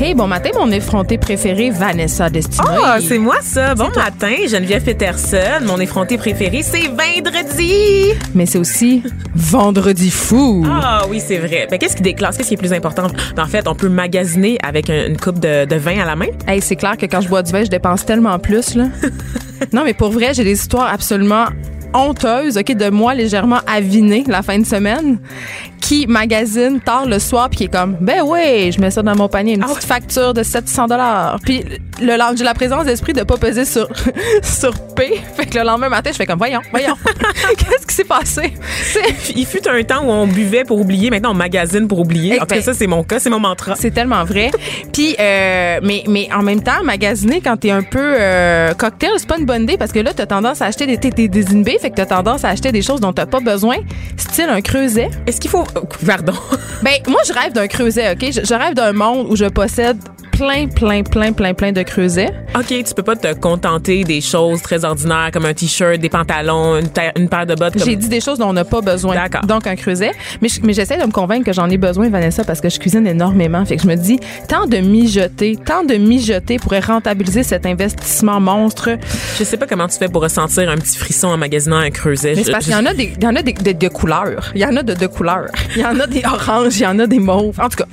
Hey, bon matin, mon effronté préféré, Vanessa Destinée. Ah, c'est moi ça. Bon matin, Geneviève Peterson. Mon effronté préféré, c'est vendredi. Mais c'est aussi Vendredi fou. Ah oui, c'est vrai. Ben, qu'est-ce qui déclasse? Qu'est-ce qui est plus important? Ben, en fait, on peut magasiner avec un- une coupe de, de vin à la main. Hey, c'est clair que quand je bois du vin, je dépense tellement plus, là. non, mais pour vrai, j'ai des histoires absolument honteuses, OK, de moi légèrement aviné la fin de semaine, qui magasine tard le soir, puis qui est comme, ben oui, je mets ça dans mon panier, une petite facture de 700 dollars. Puis le lendemain, j'ai la présence d'esprit de pas peser sur, sur P. Fait que le lendemain matin, je fais comme, voyons, voyons, qu'est-ce qui s'est passé? Il fut un temps où on buvait pour oublier. Maintenant, on magasine pour oublier. En tout cas, ça, c'est mon cas. C'est mon mantra. C'est tellement vrai. Puis, euh, mais, mais en même temps, magasiner quand t'es un peu euh, cocktail, c'est pas une bonne idée parce que là, t'as tendance à acheter des, t'es désinhibé, fait que t'as tendance à acheter des choses dont t'as pas besoin, style un creuset. Est-ce qu'il faut. oh, Pardon. Ben, moi, je rêve d'un creuset, OK? Je, je rêve d'un monde où je possède plein, plein, plein, plein, plein de creusets. OK, tu peux pas te contenter des choses très ordinaires comme un t-shirt, des pantalons, une, paire de bottes. Comme... J'ai dit des choses dont on n'a pas besoin. D'accord. Donc, un creuset. Mais, je- mais j'essaie de me convaincre que j'en ai besoin, Vanessa, parce que je cuisine énormément. Fait que je me dis, tant de mijoter, tant de mijoter pourrait rentabiliser cet investissement monstre. Je sais pas comment tu fais pour ressentir un petit frisson en magasinant un creuset. Mais c'est parce qu'il y en a des, il y en a des, de, de couleurs. Il y en a de, de couleurs. Il y en a des oranges, il y en a des mauves. En tout cas,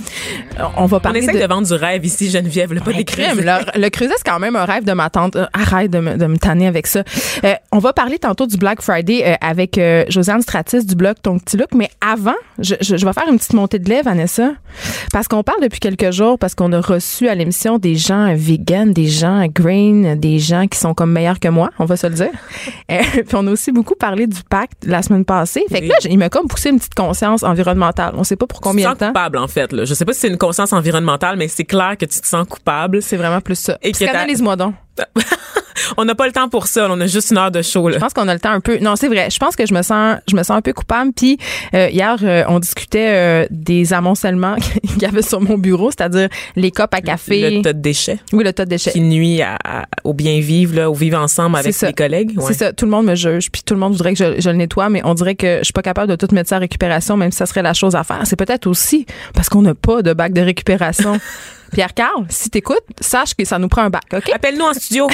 on va On parler essaie de, de... vendre du rêve ici, Geneviève, là, pas des crème. creusets. Le, le creuset, c'est quand même un rêve de ma tante. Euh, arrête de me, de me tanner avec ça. Euh, on va parler tantôt du Black Friday euh, avec euh, Josiane Stratis du blog Ton Petit Look. Mais avant, je, je, je vais faire une petite montée de lait, Vanessa. Parce qu'on parle depuis quelques jours, parce qu'on a reçu à l'émission des gens vegan, des gens green, des gens qui sont comme meilleurs que moi, on va se le dire. Puis on a aussi beaucoup parlé du pacte la semaine passée. Fait que là, il m'a comme poussé une petite conscience environnementale. On sait pas pour combien de temps. coupable, en fait. Là. Je sais pas si c'est une conscience environnementale, mais c'est clair que tu te sens coupable. C'est vraiment plus ça. Et Psychanalyse-moi donc. on n'a pas le temps pour ça. On a juste une heure de show. Là. Je pense qu'on a le temps un peu. Non, c'est vrai. Je pense que je me sens, je me sens un peu coupable. Puis euh, hier, euh, on discutait euh, des amoncellements qu'il y avait sur mon bureau, c'est-à-dire les copes à café. Le tas de déchets oui, le tas de déchets. qui nuit à- à- au bien vivre, là, au vivre ensemble avec les collègues. Ouais. C'est ça. Tout le monde me juge, puis tout le monde voudrait que je, je le nettoie, mais on dirait que je suis pas capable de tout mettre ça à récupération, même si ça serait la chose à faire. C'est peut-être aussi parce qu'on n'a pas de bac de récupération. Pierre-Carl, si t'écoutes, sache que ça nous prend un bac, OK? Appelle-nous en studio.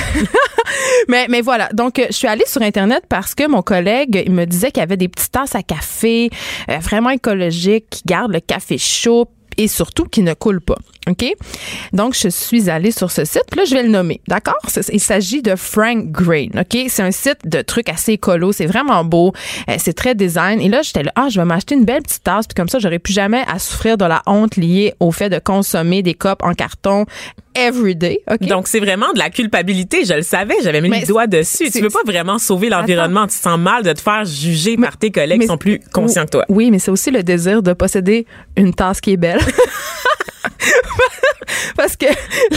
Mais, mais voilà. Donc, euh, je suis allée sur Internet parce que mon collègue, il me disait qu'il y avait des petites tasses à café euh, vraiment écologiques qui gardent le café chaud et surtout qui ne coulent pas. OK? Donc, je suis allée sur ce site. Là, je vais le nommer. D'accord? Il s'agit de Frank Grain. OK? C'est un site de trucs assez écolo. C'est vraiment beau. Euh, c'est très design. Et là, j'étais là, ah, je vais m'acheter une belle petite tasse. Puis comme ça, j'aurais plus jamais à souffrir de la honte liée au fait de consommer des copes en carton every day. OK? Donc, c'est vraiment de la culpabilité. Je le savais. J'avais mis Mais le doigt dessus. Tu veux pas vraiment sauver l'environnement. Tu te sens mal de te faire juger par tes collègues mais- qui sont plus conscients que toi. Oui, mais c'est aussi le désir de posséder une tasse qui est belle. Parce que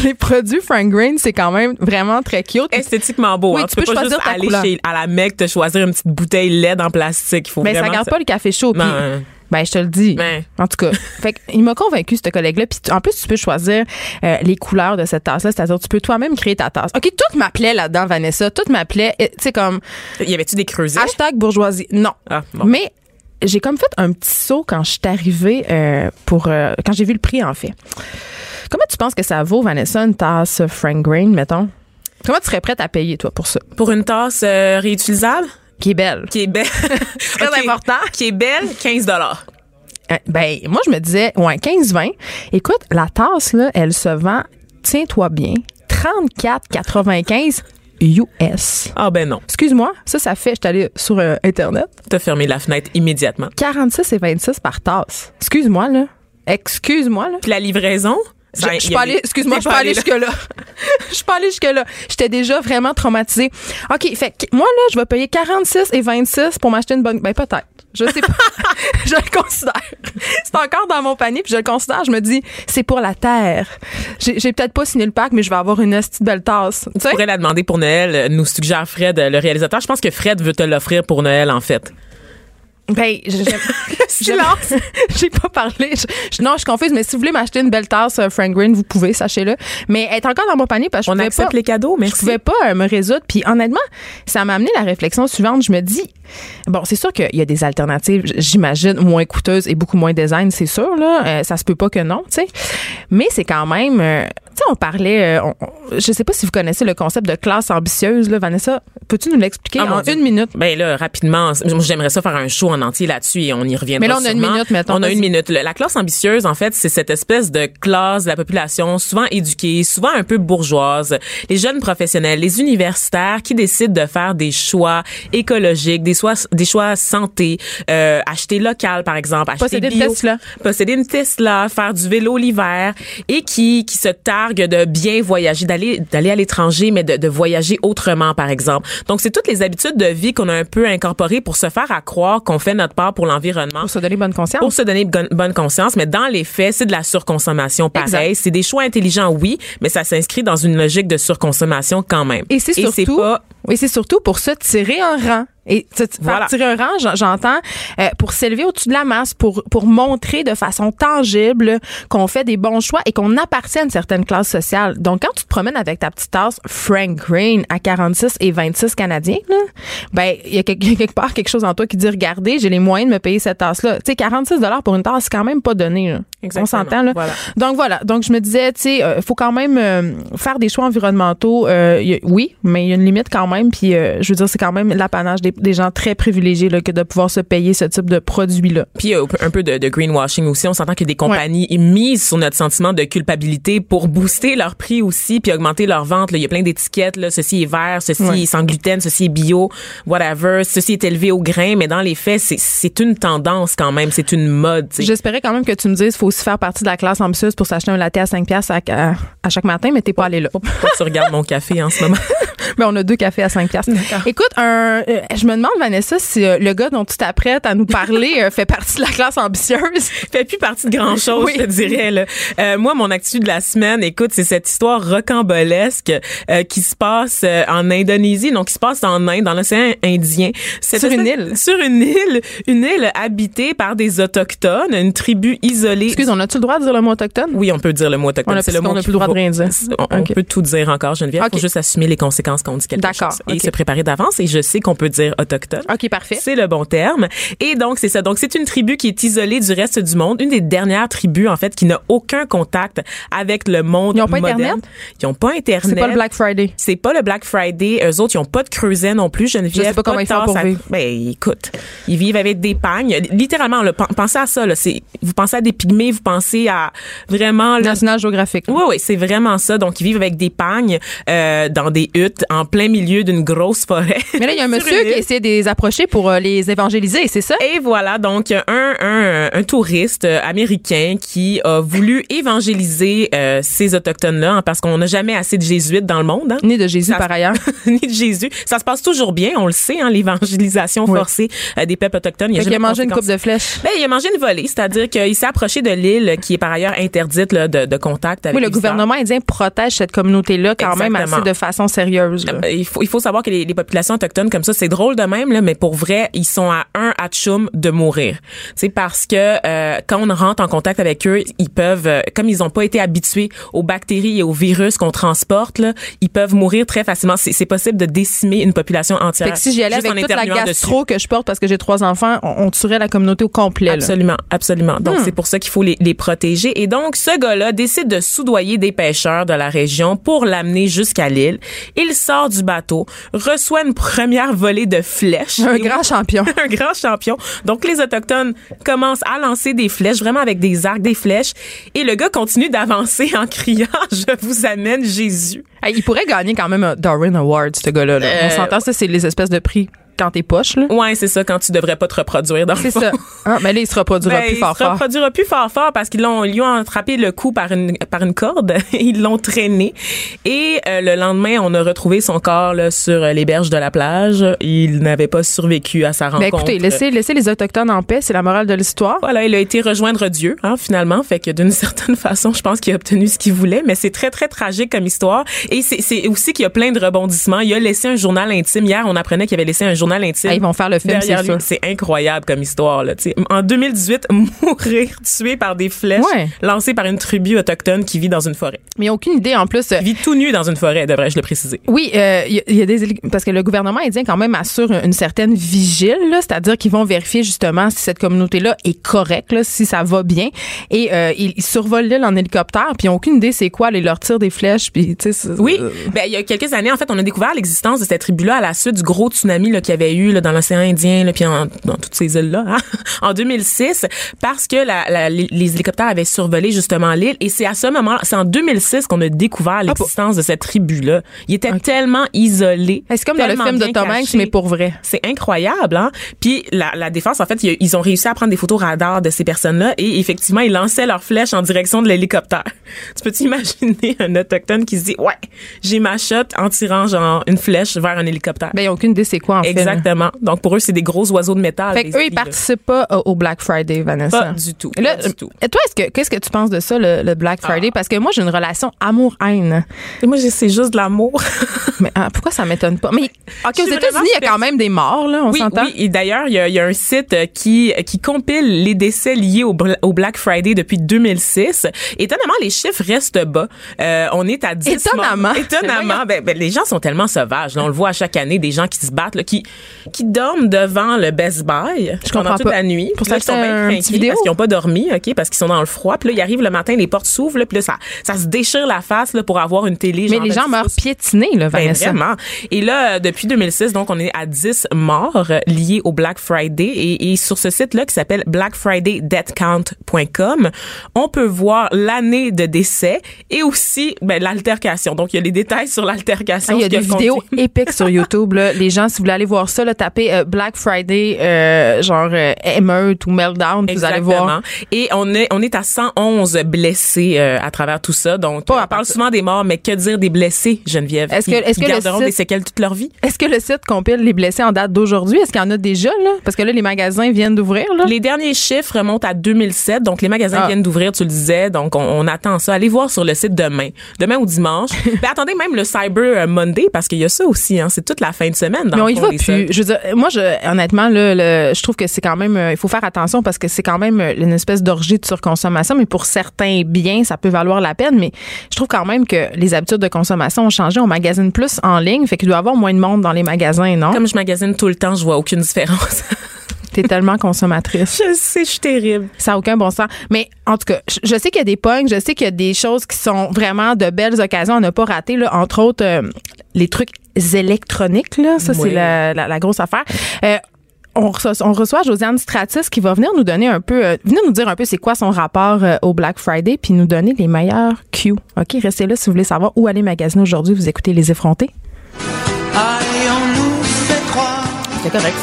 les produits Frank Green, c'est quand même vraiment très cute. Esthétiquement beau. Oui, hein. tu Tu, peux, peux pas juste aller couleur. chez, à la Mecque te choisir une petite bouteille LED en plastique. Il faut mais ça vraiment garde pas le café chaud. puis- Ben, ben, je te le dis. Ben. En tout cas, fait il m'a convaincu ce collègue-là. Puis en plus, tu peux choisir euh, les couleurs de cette tasse-là, c'est-à-dire tu peux toi-même créer ta tasse. Ok, tout m'appelait là-dedans, Vanessa. Tout m'appelait, tu sais comme y avait-tu des creusets? hashtag bourgeoisie. Non. Ah, bon. Mais j'ai comme fait un petit saut quand je suis arrivée euh, pour euh, quand j'ai vu le prix en fait. Comment tu penses que ça vaut Vanessa une tasse Frank Green mettons? Comment tu serais prête à payer toi pour ça? Pour une tasse euh, réutilisable, Qui est belle. qui est belle. Très important. Qui est belle, 15 Euh, Ben moi je me disais ouais 15 20. Écoute, la tasse là, elle se vend tiens-toi bien 34,95 US. Ah ben non. Excuse-moi, ça ça fait je suis allée sur euh, internet T'as fermé la fenêtre immédiatement. 46 et 26 par tasse. Excuse-moi là. Excuse-moi là. Puis la livraison? Je, ça, je avait- allée, excuse-moi, je suis pas allée là. jusque-là. Je suis pas allée jusque-là. J'étais déjà vraiment traumatisée. OK, fait que moi, là, je vais payer 46 et 26 pour m'acheter une bonne. Ben, peut-être. Je sais pas. je le considère. C'est encore dans mon panier, puis je le considère. Je me dis, c'est pour la terre. J'ai j'ai peut-être pas signé le pack, mais je vais avoir une petite belle tasse. Tu pourrais la demander pour Noël, nous suggère Fred, euh, le réalisateur. Je pense que Fred veut te l'offrir pour Noël, en fait. Ben, je- je- Silence. J'ai pas parlé. Je- je- non, je suis confuse, mais si vous voulez m'acheter une belle tasse euh, Frank Green, vous pouvez, sachez-le. Mais est encore dans mon panier parce que je On pouvais accepte pas. les cadeaux, Je merci. pouvais pas euh, me résoudre. Puis honnêtement, ça m'a amené la réflexion suivante. Je me dis, bon, c'est sûr qu'il y a des alternatives, j'imagine, moins coûteuses et beaucoup moins design, c'est sûr. Là, Euh, ça se peut pas que non, tu sais. Mais c'est quand même, euh, tu sais, on parlait, euh, on- on- je sais pas si vous connaissez le concept de classe ambitieuse, là, Vanessa. Peux-tu nous l'expliquer Ah, en une minute? Ben là, rapidement, j'aimerais ça faire un show en entier là-dessus et on y reviendra Mais là, on a une minute, mettons, On a une minute. La classe ambitieuse, en fait, c'est cette espèce de classe de la population souvent éduquée, souvent un peu bourgeoise. Les jeunes professionnels, les universitaires qui décident de faire des choix écologiques, des choix, des choix santé, euh, acheter local, par exemple, acheter Posséder une Tesla. posséder une Tesla, faire du vélo l'hiver et qui qui se targuent de bien voyager, d'aller d'aller à l'étranger, mais de, de voyager autrement, par exemple. Donc c'est toutes les habitudes de vie qu'on a un peu incorporées pour se faire à croire qu'on fait notre part pour l'environnement. Pour se donner bonne conscience. Pour se donner bonne- conscience, mais dans les faits, c'est de la surconsommation pareil. C'est des choix intelligents, oui, mais ça s'inscrit dans une logique de surconsommation quand même. Et c'est surtout, pas oui, c'est surtout pour se tirer un rang. Et tu- tu- Voilà. tirer un rang, j'en- j'entends euh, pour s'élever au-dessus de la masse, pour pour montrer de façon tangible qu'on fait des bons choix et qu'on appartient à une certaine classe sociale. Donc quand tu te promènes avec ta petite tasse Frank Green à 46 et 26 canadiens, là, ben il y a quelque, il y a quelque part quelque chose en toi qui dit regardez, j'ai les moyens de me payer cette tasse là. Tu sais 46 dollars pour une tasse, c'est quand même pas donné là. On Exactement. s'entend là? Voilà. Donc voilà. Donc je me disais, tu sais, euh, faut quand même euh, faire des choix environnementaux. Euh, a- oui, mais il y a une limite quand même. Puis euh, je veux dire, c'est quand même l'apanage des, des gens très privilégiés là, que de pouvoir se payer ce type de produit-là. Puis il y a un peu de, de greenwashing aussi. On s'entend que des compagnies misent sur notre sentiment de culpabilité pour booster leur prix aussi, puis augmenter leur vente. là. Il y a plein d'étiquettes. Là. Ceci est vert, ceci Ouais. est sans gluten, ceci est bio, whatever. Ceci est élevé au grain. Mais dans les faits, c'est, c'est une tendance quand même. C'est une mode. J'espérais quand même que tu me dises, faut aussi faire partie de la classe ambitieuse pour s'acheter un latte à 5 piastres à, à- à chaque matin, mais t'es pas allé là. Pourquoi tu regardes mon café en ce moment? Mais on a deux cafés à 5 piastres. Écoute, un, euh, je me demande, Vanessa, si euh, le gars dont tu t'apprêtes à nous parler euh, fait partie de la classe ambitieuse. fait plus partie de grand chose, Oui. je te dirais. Là. Euh, moi, mon actu de la semaine, écoute, c'est cette histoire rocambolesque euh, qui se passe euh, en Indonésie, donc qui se passe en Inde, dans l'océan Indien. Cette Sur une île. Sur une île, une île habitée par des autochtones, une tribu isolée. Excuse, on a-tu le droit de dire le mot autochtone? Oui, on peut dire le mot On autochtone. C'est le mot a qu'il plus le droit de rien dire. On, on peut tout dire encore, Geneviève. Il Ok. faut juste assumer les conséquences qu'on dit quelque D'accord, chose. Et ok. se préparer d'avance. Et je sais qu'on peut dire autochtone. OK, parfait. C'est le bon terme. Et donc, c'est ça. Donc, c'est une tribu qui est isolée du reste du monde. Une des dernières tribus, en fait, qui n'a aucun contact avec le monde Ils ont pas moderne. Internet? Ils ont pas Internet. C'est pas le Black Friday. C'est pas le Black Friday. Eux autres, ils ont pas de creuset non plus, Geneviève. Je sais pas comment de ils font pour à- vivre. Ben, écoute, ils vivent avec des pagnes. Littéralement, là, pen- pensez à ça, là. Vous pensez à des pygmées, vous pensez à vraiment, là, National Geographic. oui, oui, c'est vraiment ça. Donc, ils vivent avec des pagnes euh, dans des huttes en plein milieu d'une grosse forêt. Mais là, il y a un monsieur qui île. Essaie de les approcher pour euh, les évangéliser, c'est ça? Et voilà, donc un, un, un touriste euh, américain qui a voulu évangéliser euh, ces autochtones-là, hein, parce qu'on n'a jamais assez de jésuites dans le monde. Hein? Né de Jésus, Ça- par ailleurs. Ni de Jésus. Ça se passe toujours bien, on le sait, hein, l'évangélisation Oui. forcée euh, des peuples autochtones. Il a mangé une coupe de flèches. Ben, il a mangé une volée, c'est-à-dire qu'il s'est approché de l'île qui est par ailleurs interdite là, de, de contact avec Oui, le gouvernement indien protège cette communauté-là quand même assez de façon sérieuse. là. Euh, Il faut, il faut savoir que les, les populations autochtones comme ça, c'est drôle de même, là, mais pour vrai, ils sont à un atchoum de mourir. C'est parce que euh, quand on rentre en contact avec eux, ils peuvent, euh, comme ils n'ont pas été habitués aux bactéries et aux virus qu'on transporte, là, ils peuvent mourir très facilement. C'est possible de décimer une population entière. Fait que si j'y allais avec toute la gastro que je porte parce que j'ai trois enfants, on, on tuerait la communauté au complet. là. Absolument, absolument. Donc, Hmm. c'est pour ça qu'il faut les, les protéger. Et donc, ce gars-là décide de soudoyer des pêcheurs de la région pour l'amener jusqu'à l'île. Il sort du bateau, reçoit une première volée de flèches. Un grand champion. un grand champion. Donc, les Autochtones commencent à lancer des flèches, vraiment avec des arcs, des flèches. Et le gars continue d'avancer en criant « Je vous amène Jésus ». Hey, il pourrait gagner quand même un Darwin Award, ce gars-là. là. On Euh, s'entend, ça, c'est les espèces de prix quand t'es poche. Là. Ouais, c'est ça, quand tu devrais pas te reproduire dans C'est ça. Ah, mais là, il se reproduira Ben, plus fort il se fort. reproduira plus fort fort parce qu'ils l'ont, lui ont attrapé le cou par une, par une corde. ils l'ont traîné. Et euh, le lendemain, on a retrouvé son corps là, sur les berges de la plage. Il n'avait pas survécu à sa Ben, rencontre. écoutez, laissez, laissez les Autochtones en paix, c'est la morale de l'histoire. Voilà, il a été rejoindre Dieu, hein, finalement. Fait que d'une certaine façon, je pense qu'il a obtenu ce qu'il voulait, mais c'est très, très tragique comme histoire. Et c'est, c'est aussi qu'il y a plein de rebondissements. Il a laissé un journal intime. Hier, on apprenait qu'il avait laissé un, jour- journal intime. Ah, ils vont faire le film, derrière c'est lui. sûr. C'est incroyable comme histoire. Là, en 2018, mourir tué par des flèches Ouais. lancées par une tribu autochtone qui vit dans une forêt. Mais aucune idée en plus. euh, Il vit tout nu dans une forêt, devrais-je le préciser. Oui, euh, il y, a- il y a des parce que le gouvernement indien quand même assure une certaine vigile, c'est-à-dire qu'ils vont vérifier justement si cette communauté-là est correcte, si ça va bien, et euh, ils, survolent l'île en hélicoptère, puis ils ont aucune idée c'est quoi, ils leur tirent des flèches, puis tu sais. Oui, ben, il y a quelques années, en fait, on a découvert l'existence de cette tribu-là à la suite du gros tsunami là, qu'il y avait eu là, dans l'océan Indien, là, puis en- dans toutes ces îles-là, hein, en 2006, parce que la, la- les, hélicoptères avaient survolé justement l'île. Et c'est à ce moment, c'est en 2006 qu'on a découvert l'existence de cette tribu-là. Il était tellement isolé. c'est comme dans le film de Tom Hanks, mais pour vrai. C'est incroyable, hein? Puis la, la défense, en fait, ils, ils ont réussi à prendre des photos radar de ces personnes-là et effectivement, ils lançaient leurs flèches en direction de l'hélicoptère. Tu peux t'imaginer un autochtone qui se dit, ouais, j'ai ma shot en tirant genre une flèche vers un hélicoptère. Ben, ils ont aucune idée c'est quoi en fait. Exactement. Donc pour eux, c'est des gros oiseaux de métal. Fait eux, ils participent pas au, Black Friday, Vanessa. Pas du tout. Là, pas du tout. Et toi, est-ce que qu'est-ce que tu penses de ça, le, le Black Friday? Parce que moi, j'ai une relation amour-haine. Et moi, c'est juste de l'amour. Mais ah, pourquoi ça m'étonne pas? Mais ok, aux États-Unis, il y a quand même des morts, là, on oui, s'entend. oui. Et d'ailleurs, il y a, il y a un site euh, qui qui compile les décès liés au, au Black Friday depuis 2006. Étonnamment, les chiffres restent bas. Euh, on est à 10 Étonnamment. morts. Étonnamment. Ben, ben, les gens sont tellement sauvages. là. on le voit à chaque année, des gens qui se battent, là, qui qui dorment devant le Best Buy pendant comprends toute pas. la nuit. Pour là, ils sont bien craqués parce qu'ils n'ont pas dormi, ok, parce qu'ils sont dans le froid. Puis là, ils arrivent le matin, les portes s'ouvrent, là, puis là, ça, ça se déchire la face là, pour avoir une télé. Mais genre les gens 10 meurent piétinés, là, Ben, Vanessa. vraiment. Et là, euh, depuis 2006, donc, on est à 10 morts euh, liés au Black Friday. Et, et sur ce site-là, qui s'appelle blackfridaydeathcount.com, on peut voir l'année de décès et aussi ben, l'altercation. Donc, il y a les détails sur l'altercation. Ah, il y a des vidéos épiques sur YouTube. Là. Les gens, si vous voulez aller voir ça, là, tapez euh, Black Friday, euh, genre euh, émeute ou meltdown, vous allez voir. Et on est on est à 111 blessés euh, à travers tout ça. Donc Pas on parle souvent des morts, mais que dire des blessés, Geneviève? Est-ce que- est-ce que le garderont site- des séquelles toute leur vie? Est-ce que le site compile les blessés en date d'aujourd'hui? Est-ce qu'il y en a déjà, là? Parce que là, les magasins viennent d'ouvrir, là. Les derniers chiffres remontent à 2007, donc les magasins Ah. viennent d'ouvrir, tu le disais, donc on, on attend ça. Allez voir sur le site demain, demain ou dimanche. Mais attendez même le Cyber Monday parce qu'il y a ça aussi, hein, c'est toute la fin de semaine. Dans Mais on le y fond, va les plus. Je veux dire, moi, je, honnêtement, là, le- je trouve que c'est quand même, euh, il faut faire attention parce que c'est quand même euh, une espèce d'orgie de surconsommation. Mais pour certains biens, ça peut valoir la peine. Mais je trouve quand même que les habitudes de consommation ont changé. On magasine plus en ligne, fait qu'il doit y avoir moins de monde dans les magasins, non? Comme je magasine tout le temps, je vois aucune différence. T'es tellement consommatrice. je sais, je suis terrible. Ça n'a aucun bon sens. Mais en tout cas, je, je sais qu'il y a des pognes, je sais qu'il y a des choses qui sont vraiment de belles occasions à ne pas rater. Là. Entre autres, euh, les trucs électroniques, là. ça, c'est la, la- la grosse affaire. Euh, on reçoit, on reçoit Josiane Stratis qui va venir nous donner un peu, euh, venir nous dire un peu c'est quoi son rapport euh, au Black Friday, puis nous donner les meilleurs cues. OK, restez là si vous voulez savoir où aller magasiner aujourd'hui. Vous écoutez Les Effrontés. Allez, on nous fait croire C'est correct.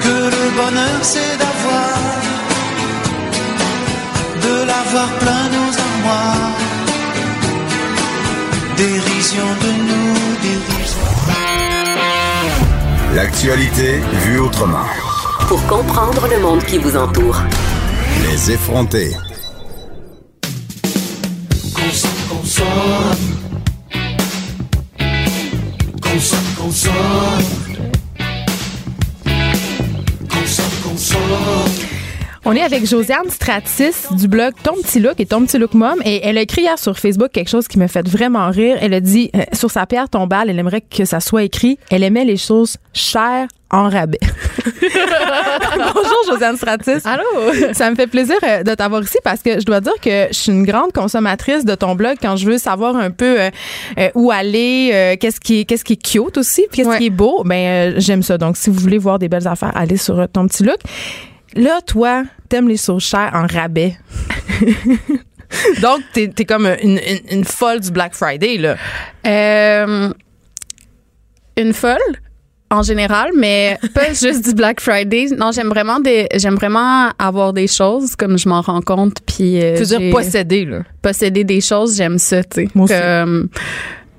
que le bonheur c'est d'avoir, de l'avoir plein nos armoires. Dérision de nous, dérision. L'actualité vue autrement. Pour comprendre le monde qui vous entoure. Les effrontés. Consomme, consomme. Consomme, consomme. Consomme, consomme. On est avec Josiane Stratis du blog Ton Petit Look et Ton Petit Look Mom. Et elle a écrit hier sur Facebook quelque chose qui me fait vraiment rire. Elle a dit, euh, sur sa pierre tombale, elle aimerait que ça soit écrit, elle aimait les choses chères en rabais. Bonjour Josiane Stratis. Allô? Ça me fait plaisir euh, de t'avoir ici parce que je dois dire que je suis une grande consommatrice de ton blog quand je veux savoir un peu euh, euh, où aller, qu'est-ce qui est qu'est-ce qui est cute aussi, puis qu'est-ce Ouais. qui est beau. Ben j'aime ça. Donc si vous voulez voir des belles affaires, allez sur ton petit look. Là, toi, t'aimes les chères en rabais. Donc, t'es es comme une, une, une folle du Black Friday, là. Euh, une folle en général, mais pas juste du Black Friday. Non, j'aime vraiment des, j'aime vraiment avoir des choses comme je m'en rends compte. Puis euh, Tu veux dire posséder, là. posséder des choses, j'aime ça, tu sais. Moi aussi. Comme,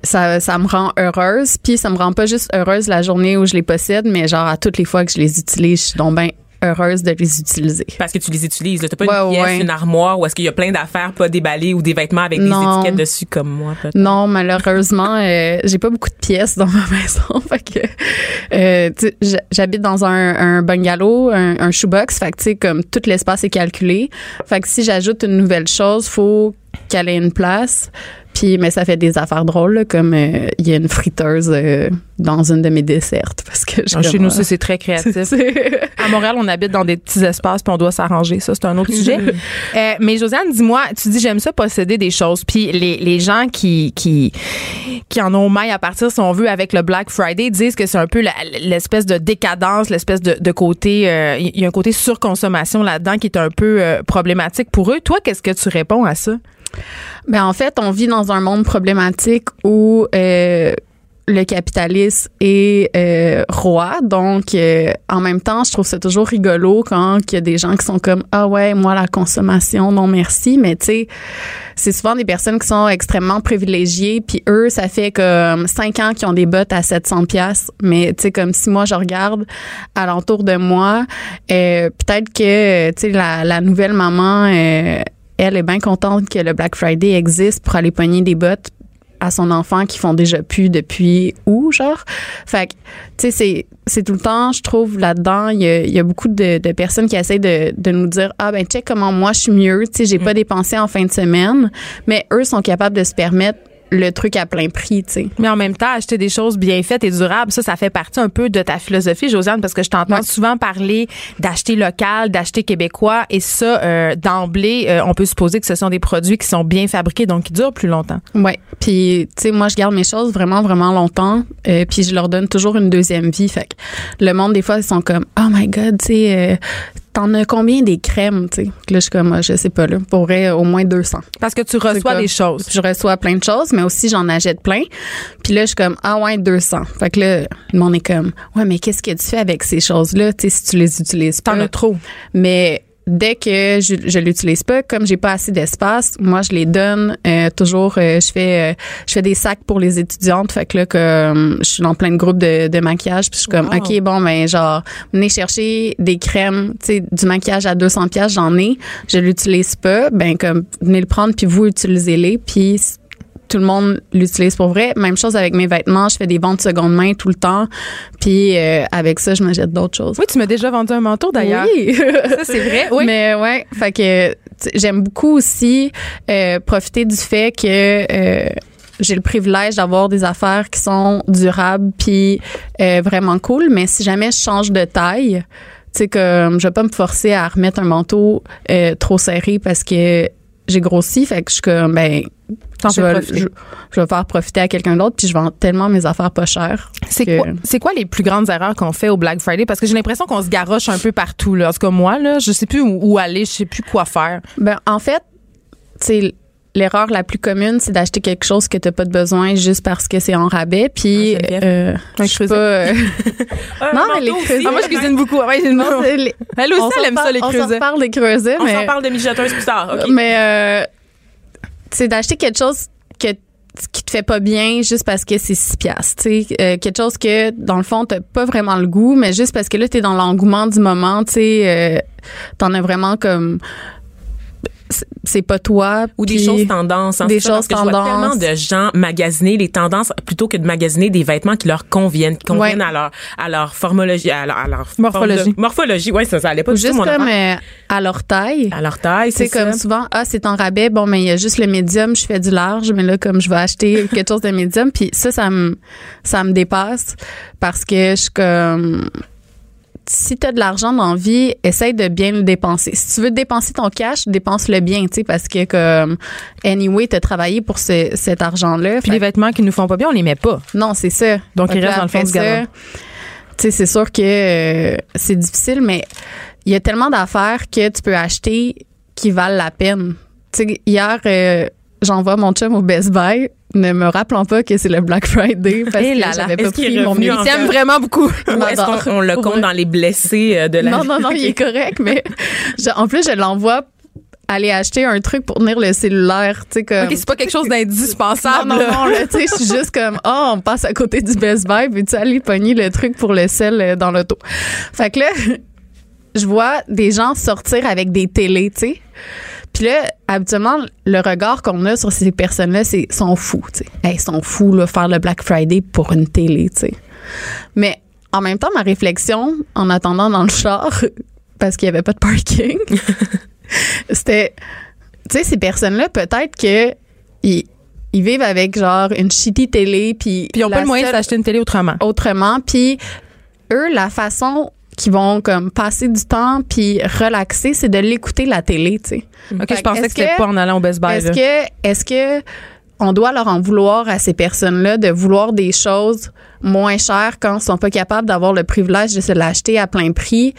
ça, ça me rend heureuse. Puis ça me rend pas juste heureuse la journée où je les possède, mais genre à toutes les fois que je les utilise, je suis donc ben heureuse de les utiliser. Parce que tu les utilises. T'as pas Ouais, une pièce, ouais. une armoire où est-ce qu'il y a plein d'affaires pas déballées ou des vêtements avec Non. des étiquettes dessus comme moi. Non, malheureusement, euh, j'ai pas beaucoup de pièces dans ma maison. fait que, euh, tu j'habite dans un, un bungalow, un, un shoebox. Fait que, tu sais, comme tout l'espace est calculé. Fait que si j'ajoute une nouvelle chose, faut qu'elle ait une place. Puis, mais ça fait des affaires drôles, là, comme euh, il y a une friteuse euh, dans une de mes dessertes. Parce que je Ah, Chez nous, c'est très créatif. c'est- À Montréal, on habite dans des petits espaces puis on doit s'arranger. Ça, c'est un autre sujet. Euh, mais Josiane, dis-moi, tu dis j'aime ça posséder des choses. Puis les, les gens qui, qui qui en ont maille à partir, si on veut, avec le Black Friday, disent que c'est un peu l'espèce de décadence, l'espèce de, de côté. euh, Il y a un côté surconsommation là-dedans qui est un peu euh, problématique pour eux. Toi, qu'est-ce que tu réponds à ça? Ben en fait, on vit dans un monde problématique où euh, le capitalisme est euh, roi. Donc, euh, en même temps, je trouve ça toujours rigolo quand il y a des gens qui sont comme ah ouais, moi la consommation, non merci. Mais tu sais, c'est souvent des personnes qui sont extrêmement privilégiées. Puis eux, ça fait comme cinq ans qu'ils ont des bottes à 700 pièces. Mais tu sais, comme si moi je regarde alentour de moi, peut-être que tu sais la, la nouvelle maman. Elle est bien contente que le Black Friday existe pour aller pogner des bottes à son enfant qui font déjà plus depuis où, genre? Fait que, tu sais, c'est, c'est tout le temps, je trouve, là-dedans, il y a, il y a beaucoup de, de personnes qui essaient de, de nous dire, ah, ben, check comment moi je suis mieux, tu sais, j'ai pas dépensé en fin de semaine. Mais eux sont capables de se permettre le truc à plein prix, tu sais. Mais en même temps, acheter des choses bien faites et durables, ça, ça fait partie un peu de ta philosophie, Josiane, parce que je t'entends Ouais. souvent parler d'acheter local, d'acheter québécois, et ça, euh, d'emblée, euh, on peut supposer que ce sont des produits qui sont bien fabriqués, donc qui durent plus longtemps. Ouais. Puis, tu sais, moi, je garde mes choses vraiment, vraiment longtemps. Euh, puis, je leur donne toujours une deuxième vie. Fait que le monde, des fois, ils sont comme, oh my God, tu sais, euh, t'en as combien des crèmes, tu sais? Là, je suis comme, Ah, je sais pas, là, pour vrai, au moins 200. Parce que tu reçois comme- des choses. Je reçois plein de choses, mais aussi j'en achète plein. Puis là, je suis comme, ah ouais, 200. Fait que là, le monde est comme, ouais, mais qu'est-ce que tu fais avec ces choses-là, tu sais, si tu les utilises? T'en as trop. Mais dès que je, je l'utilise pas, comme j'ai pas assez d'espace, moi je les donne euh, toujours. euh, je fais euh, je fais des sacs pour les étudiantes. Fait que là, comme je suis dans plein de groupes de, de maquillage, puis je suis comme Wow. ok bon ben genre venez chercher des crèmes, tu sais du maquillage à 200 pièces, j'en ai. Je l'utilise pas, ben comme venez le prendre puis vous utilisez-les puis tout le monde l'utilise pour vrai. Même chose avec mes vêtements, je fais des ventes seconde main tout le temps. Puis euh, avec ça, je m'achète d'autres choses. Oui, tu m'as déjà vendu un manteau d'ailleurs. Oui. Ça, c'est vrai. Oui. Mais ouais, fait que j'aime beaucoup aussi euh, profiter du fait que euh, j'ai le privilège d'avoir des affaires qui sont durables puis euh, vraiment cool. Mais si jamais je change de taille, tu sais comme je vais pas me forcer à remettre un manteau euh, trop serré parce que j'ai grossi. Fait que je suis comme ben je vais, je, je vais faire profiter à quelqu'un d'autre puis je vends tellement mes affaires pas chères. C'est que- quoi, c'est quoi les plus grandes erreurs qu'on fait au Black Friday? Parce que j'ai l'impression qu'on se garoche un peu partout. Là. En tout cas, moi, là, je sais plus où, où aller, je sais plus quoi faire. Ben, en fait, tu sais, l'erreur la plus commune, c'est d'acheter quelque chose que t'as pas de besoin juste parce que c'est en rabais. Puis, Ah, euh, je suis pas. euh, Ah, Non, mais les creusets- Ah, moi, je ouais. cuisine beaucoup. Ouais, j'ai- c'est les- Elle aussi, elle aime ça, les On s'en creusets. reparle des creusets, On s'en parle de mijoteuses plus tard. Mais, euh, tu sais, d'acheter quelque chose que qui te fait pas bien juste parce que c'est 6 piastres, tu sais, euh, quelque chose que dans le fond t'as pas vraiment le goût mais juste parce que là t'es dans l'engouement du moment, tu sais euh, t'en as vraiment comme c'est- pas toi Ou des choses tendances. hein, des ça, parce choses que je vois tendances. tellement de gens magasiner les tendances plutôt que de magasiner des vêtements qui leur conviennent, qui conviennent Ouais. à leur à leur formologie, à leur, à leur Morphologie. de- morphologie, ouais, ça, ça allait pas ou du tout juste mon comme euh, à leur taille. à leur taille, C'est c'est comme ça. souvent, ah, c'est en rabais, bon, mais il y a juste le médium, je fais du large, mais là, comme je vais acheter quelque chose de médium, puis ça, ça me, ça me dépasse parce que je suis comme, si tu as de l'argent dans la vie, essaye de bien le dépenser. Si tu veux dépenser ton cash, dépense-le bien, tu sais, parce que comme, anyway, tu as travaillé pour ce- cet argent-là. Puis Fait les vêtements qui nous font pas bien, on les met pas. non, c'est ça. Donc, ils restent dans le fond du Tu sais, c'est sûr que euh, c'est difficile, mais il y a tellement d'affaires que tu peux acheter qui valent la peine. Tu sais, hier, euh, j'envoie mon chum au Best Buy, ne me rappelant pas que c'est le Black Friday parce Eh que j'avais pas pris mon en Ils t'aiment vraiment beaucoup. Il Ou est-ce qu'on on le compte dans les blessés euh, de la Non, non, non, il est correct, mais je- en plus, je l'envoie aller acheter un truc pour tenir le cellulaire, tu sais, comme... OK, c'est pas quelque chose d'indispensable. Non, non, là. non, tu sais, je suis juste comme, oh, on passe à côté du Best Buy, puis tu aller pogner le truc pour le sel euh, dans l'auto. Fait que là, je vois des gens sortir avec des télés, tu sais. Puis là, habituellement, le regard qu'on a sur ces personnes-là, c'est sont fous, tu sais. Hey, ils sont fous, là, faire le Black Friday pour une télé, tu sais. Mais en même temps, ma réflexion, en attendant dans le char, parce qu'il n'y avait pas de parking, c'était, tu sais, ces personnes-là, peut-être que ils, ils vivent avec genre une shitty télé, puis Puis ils n'ont pas le moyen d'acheter une télé autrement. autrement. Puis eux, la façon qu'ils vont comme passer du temps puis relaxer, c'est de l'écouter la télé, tu sais. OK, Fait je pensais que c'était pas en allant au Best Buy. Est-ce que, est-ce que on doit leur en vouloir à ces personnes-là de vouloir des choses moins chères quand ils sont pas capables d'avoir le privilège de se l'acheter à plein prix?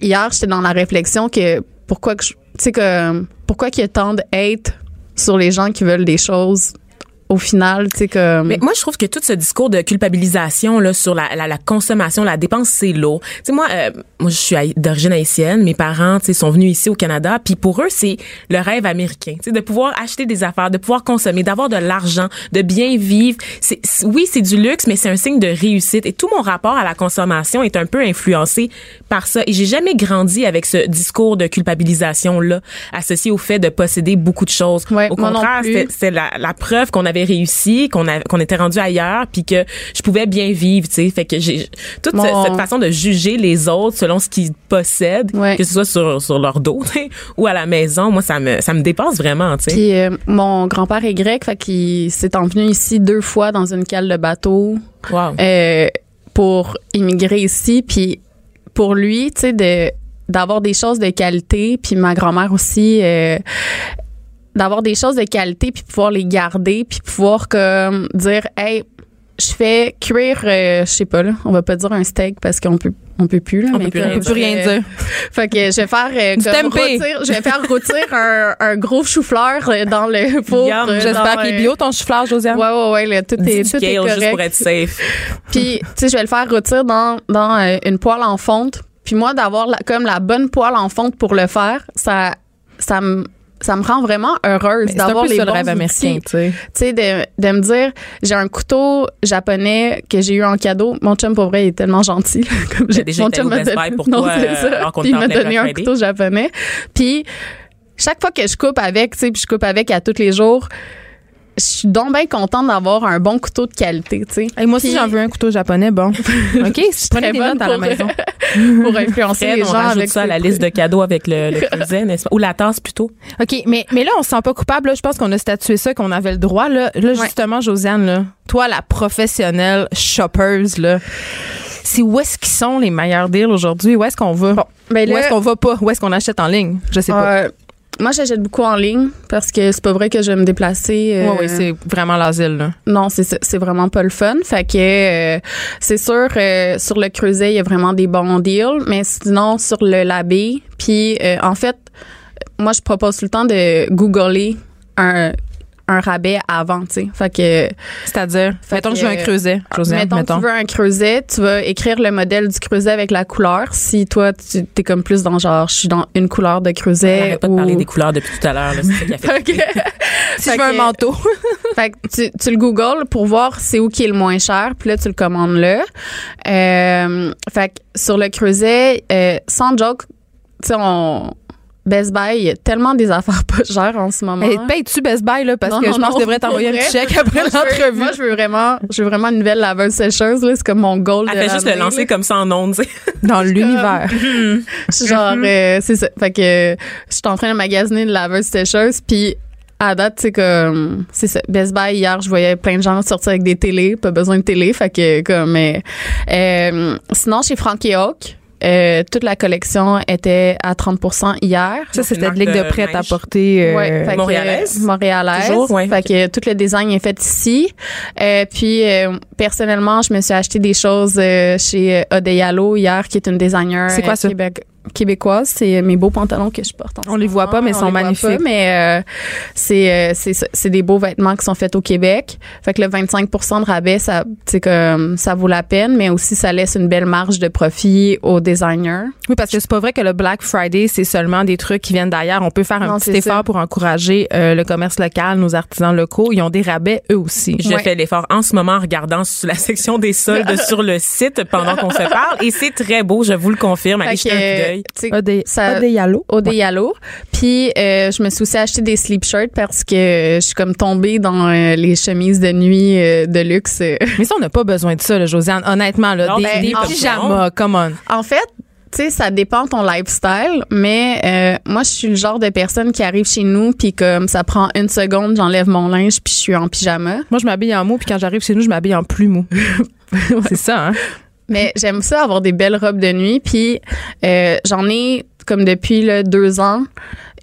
Hier, j'étais dans la réflexion que pourquoi que tu sais que pourquoi qu'il y a tant de hate sur les gens qui veulent des choses au final, tu sais comme Mais moi, je trouve que tout ce discours de culpabilisation là sur la, la, la consommation, la dépense, c'est lourd. Tu sais, moi, euh, moi, je suis d'origine haïtienne. Mes parents, tu sais, sont venus ici au Canada, puis pour eux, c'est le rêve américain. Tu sais, de pouvoir acheter des affaires, de pouvoir consommer, d'avoir de l'argent, de bien vivre. C'est, oui, c'est du luxe, mais c'est un signe de réussite. Et tout mon rapport à la consommation est un peu influencé par ça. Et j'ai jamais grandi avec ce discours de culpabilisation là associé au fait de posséder beaucoup de choses. Ouais, au contraire, c'est la, la preuve qu'on avait réussi, qu'on qu'on était rendu ailleurs, puis que je pouvais bien vivre, tu sais. Fait que j'ai toute ce- cette façon de juger les autres selon ce qu'ils possèdent, Ouais. que ce soit sur, sur leur dos ou à la maison, moi ça me ça me dépasse vraiment, tu sais. Puis euh, mon grand-père est grec, fait qu'il s'est envenu ici deux fois dans une cale de bateau Wow. euh, pour immigrer ici. Puis pour lui, tu sais, de d'avoir des choses de qualité, puis ma grand-mère aussi, euh, d'avoir des choses de qualité, puis pouvoir les garder, puis pouvoir comme dire, hey, je fais cuire, euh, je sais pas là, on va pas dire un steak parce qu'on peut on peut plus là, On mais peut plus rien On peut plus rien dire. fait que je vais faire euh, comme rôtir- je vais faire rôtir un, un gros chou-fleur euh, dans le four. Euh, J'espère qu'il est bio, ton chou-fleur, Josiane. Ouais, ouais, ouais, là, tout est, tout est kale, juste pour correct. être safe. Puis, tu sais, je vais le faire rôtir dans, dans une poêle en fonte. Puis moi, d'avoir comme la bonne poêle en fonte pour le faire, ça, ça me ça me rend vraiment heureuse un d'avoir les ça le bons rêve américain, tu sais. Tu sais, de, de me dire, j'ai un couteau japonais que j'ai eu en cadeau. Mon chum, pour vrai, il est tellement gentil. Comme j'ai- déjà mon au m'a donné- Buy pour non, toi, c'est euh, ça. il m'a donné un couteau japonais. Puis chaque fois que je coupe avec, tu sais, puis je coupe avec à tous les jours, je suis donc bien contente d'avoir un bon couteau de qualité, tu sais. Hey, moi aussi, Puis- j'en veux un couteau japonais, bon. OK, si prenez très des bonne notes à la maison. pour influencer Fred, les on gens rajoute avec ça à la liste de cadeaux avec le, le creuset, n'est-ce pas? Ou la tasse plutôt. OK, mais, mais là, on se sent pas coupable. Là. Je pense qu'on a statué ça, qu'on avait le droit. Là, là justement, Josiane, là, toi, la professionnelle shoppeuse, là, c'est où est-ce qu'ils sont les meilleurs deals aujourd'hui? Où est-ce qu'on va? Ben Où là, est-ce qu'on va pas? Où est-ce qu'on achète en ligne? Je sais pas. euh, moi, j'achète beaucoup en ligne parce que c'est pas vrai que je vais me déplacer. euh, Oui, oui, c'est vraiment l'asile, là. Non, c'est vraiment pas le fun. Fait que euh, c'est sûr euh, sur le creuset, il y a vraiment des bons deals, mais sinon sur le labé, puis euh, en fait, moi je propose tout le temps de googler un un rabais avant, tu sais. Fait que C'est-à-dire, Fait mettons que, que, je veux un creuset, Josiane, mettons, mettons. que tu veux un creuset, tu vas écrire le modèle du creuset avec la couleur. Si toi tu es comme plus dans genre je suis dans une couleur de creuset Arrête pas de ou parler des couleurs depuis tout à l'heure. là, C'est ça qui a fait. Que- Si Fait je veux un manteau. Fait que tu, tu le googles pour voir c'est où qui est le moins cher, puis là tu le commandes là. Euh, fait que sur le creuset, euh, sans joke, tu sais on Best Buy, il y a tellement des affaires pas chères en ce moment. Hey, Paye-tu Best Buy, là, parce Non, que non, je pense que je devrais t'envoyer un petit chèque après l'entrevue. Moi, je veux vraiment, je veux vraiment une nouvelle laveuse sécheuse là, c'est comme mon goal. Elle de fait juste le lancer comme ça en ondes. tu sais. Dans l'univers. Genre, euh, c'est ça. Fait que je suis en train de magasiner une laveuse sécheuse, puis à date, c'est comme, c'est ça. Best Buy, hier, je voyais plein de gens sortir avec des télés, pas besoin de télé, fait que comme, euh, euh, sinon, chez Frankie Hawk, euh, toute la collection était à 30% hier. Ça, c'était de ligue de prêt à porter. euh, Ouais, fait que, Montréalaise? euh, Montréalaise. Toujours, ouais. Fait que tout le design est fait ici. Euh, puis euh, personnellement, je me suis acheté des choses euh, chez Odeyalo hier, qui est une designer C'est quoi ça? Québec- québécoise. C'est euh, mes beaux pantalons que je porte. en On les voit pas, mais ils On sont magnifiques. pas, mais euh, c'est euh, c'est c'est des beaux vêtements qui sont faits au Québec. Fait que le 25% de rabais, ça c'est comme ça vaut la peine, mais aussi ça laisse une belle marge de profit aux designers. Oui, parce que c'est pas vrai que le Black Friday, c'est seulement des trucs qui viennent d'ailleurs. On peut faire un Non, petit effort ça. pour encourager euh, le commerce local, nos artisans locaux. Ils ont des rabais eux aussi. Je Ouais. fais l'effort en ce moment en regardant sur la section des soldes sur le site pendant qu'on se parle et c'est très beau, je vous le confirme. Allez Yallo. au Yalo. Puis euh, je me suis aussi acheté des sleep shirts parce que je suis comme tombée dans euh, les chemises de nuit euh, de luxe. Mais ça, on n'a pas besoin de ça, là, Josiane. Honnêtement, là, Non, des, ben, des en pyjamas, come on. En fait, tu sais, ça dépend de ton lifestyle, mais euh, moi, je suis le genre de personne qui arrive chez nous, puis comme ça prend une seconde, j'enlève mon linge, puis je suis en pyjama. Moi, je m'habille en mou, puis quand j'arrive chez nous, je m'habille en plus mou. C'est ça, hein? Mais j'aime ça, avoir des belles robes de nuit, puis euh, j'en ai, comme depuis là, deux ans,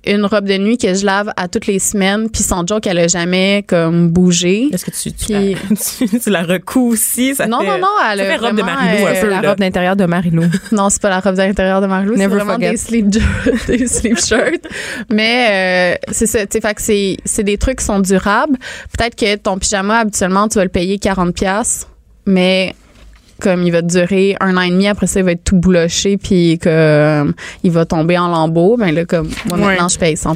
une robe de nuit que je lave à toutes les semaines, puis sans joke, elle a jamais comme bougé. Est-ce que tu, tu, Puis- la, tu, tu la recous aussi? Ça Non, fait, non, non, elle a robe de un euh, peu, La là. robe d'intérieur de Marilou. Non, c'est pas la robe d'intérieur de Marilou, c'est Never vraiment forget. des sleep, des sleep shirts. Mais euh, c'est ça, tu sais, fait que c'est c'est des trucs qui sont durables. Peut-être que ton pyjama habituellement tu vas le payer 40 pièces, mais comme il va durer un an et demi après ça il va être tout bouloché puis que il va tomber en lambeaux ben là comme moi Ouais. maintenant je paye 100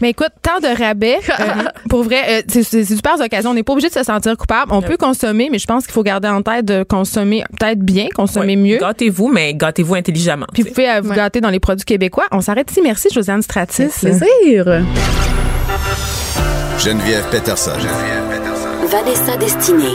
Mais écoute, tant de rabais, euh, pour vrai, euh, c'est super occasion. On n'est pas obligé de se sentir coupable. On peut consommer, mais je pense qu'il faut garder en tête de consommer peut-être bien, consommer Ouais. mieux. Gâtez-vous, mais gâtez-vous intelligemment. Puis vous pouvez euh, vous Ouais. gâter dans les produits québécois. On s'arrête ici. Merci, Josiane Stratis. plaisir Geneviève Peterson. Vanessa Destinée.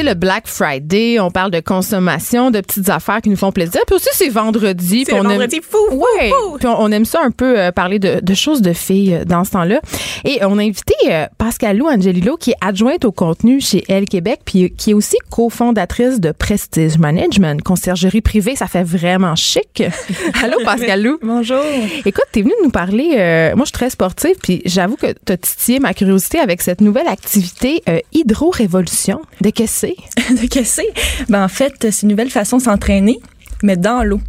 C'est le Black Friday. On parle de consommation, de petites affaires qui nous font plaisir. Puis aussi, c'est vendredi. C'est puis on aime- vendredi fou, fou, Ouais. fou. Puis on, aime ça un peu euh, parler de, de choses de filles euh, dans ce temps-là. Et on a invité euh, Pascal Lou Angelillo, qui est adjointe au contenu chez Elle Québec, puis qui est aussi cofondatrice de Prestige Management, conciergerie privée. Ça fait vraiment chic. Allô, Pascal Lou. Bonjour. Écoute, t'es venue nous parler. euh, moi, je suis très sportive, puis j'avoue que t'as titillé ma curiosité avec cette nouvelle activité euh, hydro-révolution. De qu'est-ce de casser. Ben, en fait, c'est une nouvelle façon de s'entraîner, mais dans l'eau.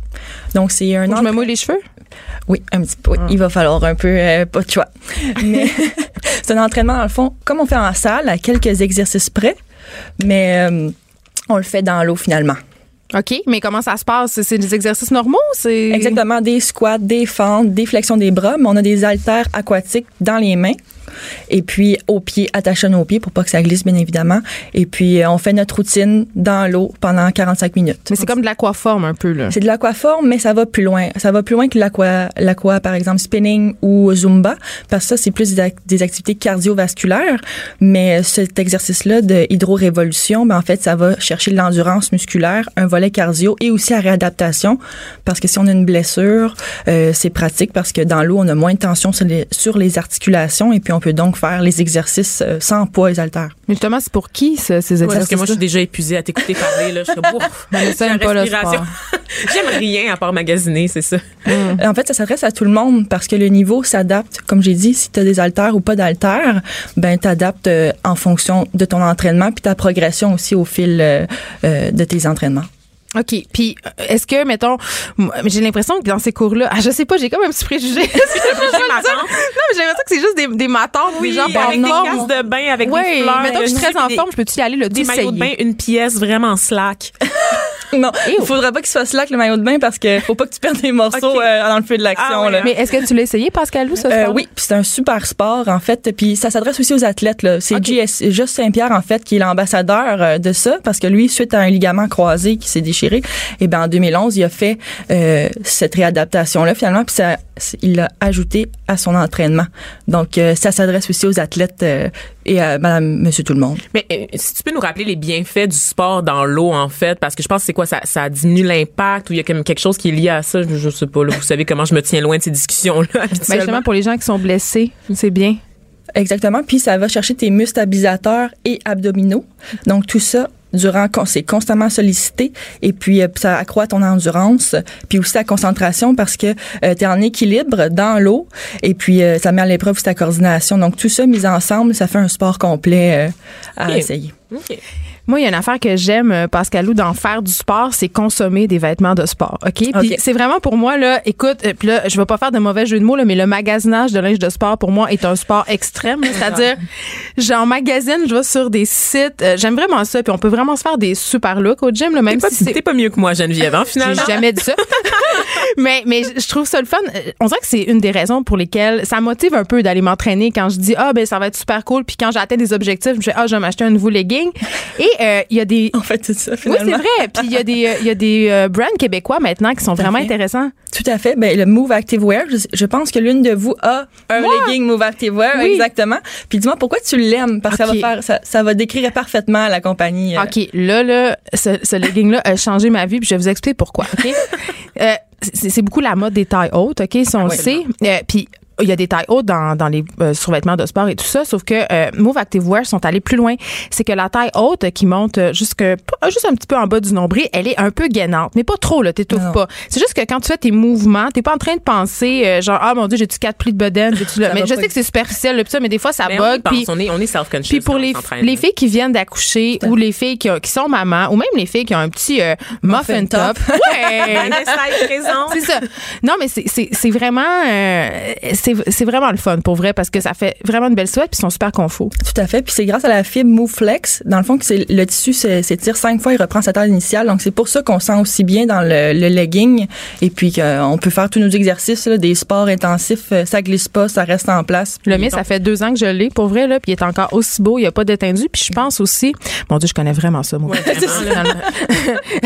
Donc, c'est un que je me mouille les cheveux? Oui, un petit peu. oui. Il va falloir un peu, euh, pas de choix. Mais c'est un entraînement, dans le fond, comme on fait en salle, à quelques exercices près, mais euh, on le fait dans l'eau finalement. OK, mais comment ça se passe? C'est- C'est des exercices normaux? C'est Exactement, des squats, des fentes, des flexions des bras, mais on a des haltères aquatiques dans les mains. Et puis, aux pieds, attachés à nos pieds pour pas que ça glisse, bien évidemment. Et puis, euh, on fait notre routine dans l'eau pendant 45 minutes. Mais c'est comme de l'aquaforme un peu, là. C'est de l'aquaforme, mais ça va plus loin. Ça va plus loin que l'aqua, l'aqua, par exemple, spinning ou zumba, parce que ça, c'est plus des, ac- des activités cardiovasculaires. Mais cet exercice-là de hydro-révolution, ben, en fait, ça va chercher de l'endurance musculaire, un volet cardio et aussi la réadaptation, parce que si on a une blessure, euh, c'est pratique parce que dans l'eau, on a moins de tension sur les, sur les articulations et puis on peut donc faire les exercices euh, sans poids et haltères. Mais justement, c'est pour qui, ces Ouais, exercices? parce que moi, je suis déjà épuisée à t'écouter parler. Là. Je serais bourre. Aime pas le sport. J'aime rien à part magasiner, c'est ça. Euh, En fait, ça s'adresse à tout le monde parce que le niveau s'adapte. Comme j'ai dit, si tu as des haltères ou pas d'haltères, ben t'adaptes euh, en fonction de ton entraînement puis ta progression aussi au fil euh, euh, de tes entraînements. OK. Puis, euh, est-ce que, mettons, j'ai l'impression que dans ces cours-là, ah, je sais pas, j'ai comme un petit préjugé. non, mais j'ai l'impression que c'est juste des, des matons, des gens avec des casses de bain, avec Oui, des fleurs. mettons que je suis très en forme, je peux-tu y aller le Des maillots de bain, une pièce vraiment slack. Non, il faudra pas qu'il soit slack le maillot de bain parce que faut pas que tu perdes des morceaux euh, dans le feu de l'action. Ah là. Mais est-ce que tu l'as essayé, Pascal Lou, ce Euh, oui, puis c'est un super sport en fait, puis ça s'adresse aussi aux athlètes. là. C'est JS Just Saint-Pierre en fait qui est l'ambassadeur euh, de ça parce que lui, suite à un ligament croisé qui s'est déchiré, et ben en 2011, il a fait euh, cette réadaptation là finalement, puis ça, il l'a ajouté à son entraînement. Donc euh, ça s'adresse aussi aux athlètes euh, et à Madame, Monsieur tout le monde. Mais euh, si tu peux nous rappeler les bienfaits du sport dans l'eau, en fait, parce que je pense que c'est quoi, ça, ça diminue l'impact ou il y a comme quelque chose qui est lié à ça, je, je sais pas, là, vous savez comment je me tiens loin de ces discussions-là Ben, habituellement. justement, pour les gens qui sont blessés, c'est bien. Exactement. Puis ça va chercher tes muscles stabilisateurs et abdominaux. Donc tout ça durant c'est constamment sollicité et puis euh, ça accroît ton endurance puis aussi ta concentration parce que tu es en équilibre dans l'eau et puis euh, ça met à l'épreuve ta coordination. Donc tout ça mis ensemble ça fait un sport complet euh, à essayer. Moi, il y a une affaire que j'aime, euh, Pascalou, d'en faire du sport, c'est consommer des vêtements de sport. OK? Puis c'est vraiment pour moi, là, écoute, euh, puis là, je vais pas faire de mauvais jeu de mots, là, mais le magasinage de linge de sport, pour moi, est un sport extrême. C'est-à-dire, j'en magasine, je vais sur des sites. euh, j'aime vraiment ça. Puis on peut vraiment se faire des super looks au gym, là, même T'es pas, si t'es pas mieux que moi, Geneviève, hein, J'ai finalement. jamais dit ça. mais, mais je trouve ça le fun. On dirait que c'est une des raisons pour lesquelles ça motive un peu d'aller m'entraîner quand je dis, ah, ben, ça va être super cool. Puis quand j'atteins des objectifs, je dis, ah, je vais m'acheter un nouveau legging. Et euh, il y a des. En fait, c'est ça, Oui, c'est vrai. Puis il y a des, euh, il y a des euh, brands québécois maintenant qui sont Tout vraiment fait. intéressants. Tout à fait. Ben, le Move Active Wear, je, je pense que l'une de vous a un Moi? legging Move Active Wear, Oui. exactement. Puis dis-moi pourquoi tu l'aimes, parce que ça va faire, ça, ça va décrire parfaitement la compagnie. OK, là, là, ce, ce legging-là a changé ma vie, puis je vais vous expliquer pourquoi, OK? Euh, c'est beaucoup la mode des tailles hautes, OK, si on le Oui. sait. Euh, puis il y a des tailles hautes dans, dans les euh, survêtements de sport et tout ça, sauf que euh, Move Active Wear sont allés plus loin. C'est que la taille haute qui monte jusque, pas- juste un petit peu en bas du nombril, elle est un peu gainante, mais pas trop, là, t'étouffes pas. C'est juste que quand tu fais tes mouvements, t'es pas en train de penser, euh, genre, ah mon Dieu, j'ai-tu quatre plis de bedaine, j'ai-tu Ça Mais je sais que c'est superficiel, là, pis ça, mais des fois, ça Mais y bug. puis- on est, on est self-conscious. puis pour les, les filles qui viennent d'accoucher ou les filles qui, ont- qui sont mamans ou même les filles qui ont un petit euh, muffin, Muffin top. top. Ouais. C'est ça. Non, mais c'est- vraiment, euh, c'est c'est vraiment le fun pour vrai parce que ça fait vraiment une belle sweat puis ils sont super confos. Tout à fait. Puis c'est grâce à la fibre Move Flex, dans le fond, que c'est le tissu s'é- s'étire cinq fois, il reprend sa taille initiale. Donc c'est pour ça qu'on sent aussi bien dans le, le legging. Et puis qu'on peut faire tous nos exercices, là, des sports intensifs, euh, ça glisse pas, ça reste en place. Le mien, ça fait deux ans que je l'ai pour vrai là, puis il est encore aussi beau, il n'y a pas d'étendu. Puis je pense aussi, mon Dieu, je connais vraiment ça. Moi. Ouais, vraiment, là.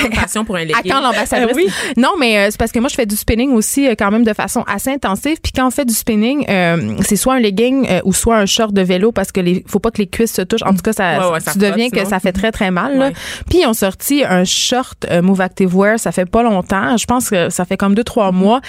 Une passion pour un À legging. quand l'ambassadrice? Euh, oui. Non, mais euh, c'est parce que moi, je fais du spinning aussi euh, quand même de façon assez intensive. Puis quand on fait du spinning, euh, c'est soit un legging euh, ou soit un short de vélo parce que les faut pas que les cuisses se touchent. En tout cas, ça, Ouais, ouais, ça tu deviens que sinon. ça fait très, très mal. là. Ouais. Puis ils ont sorti un short euh, Move Active Wear, ça fait pas longtemps. Je pense que ça fait comme deux, trois Mm-hmm. mois.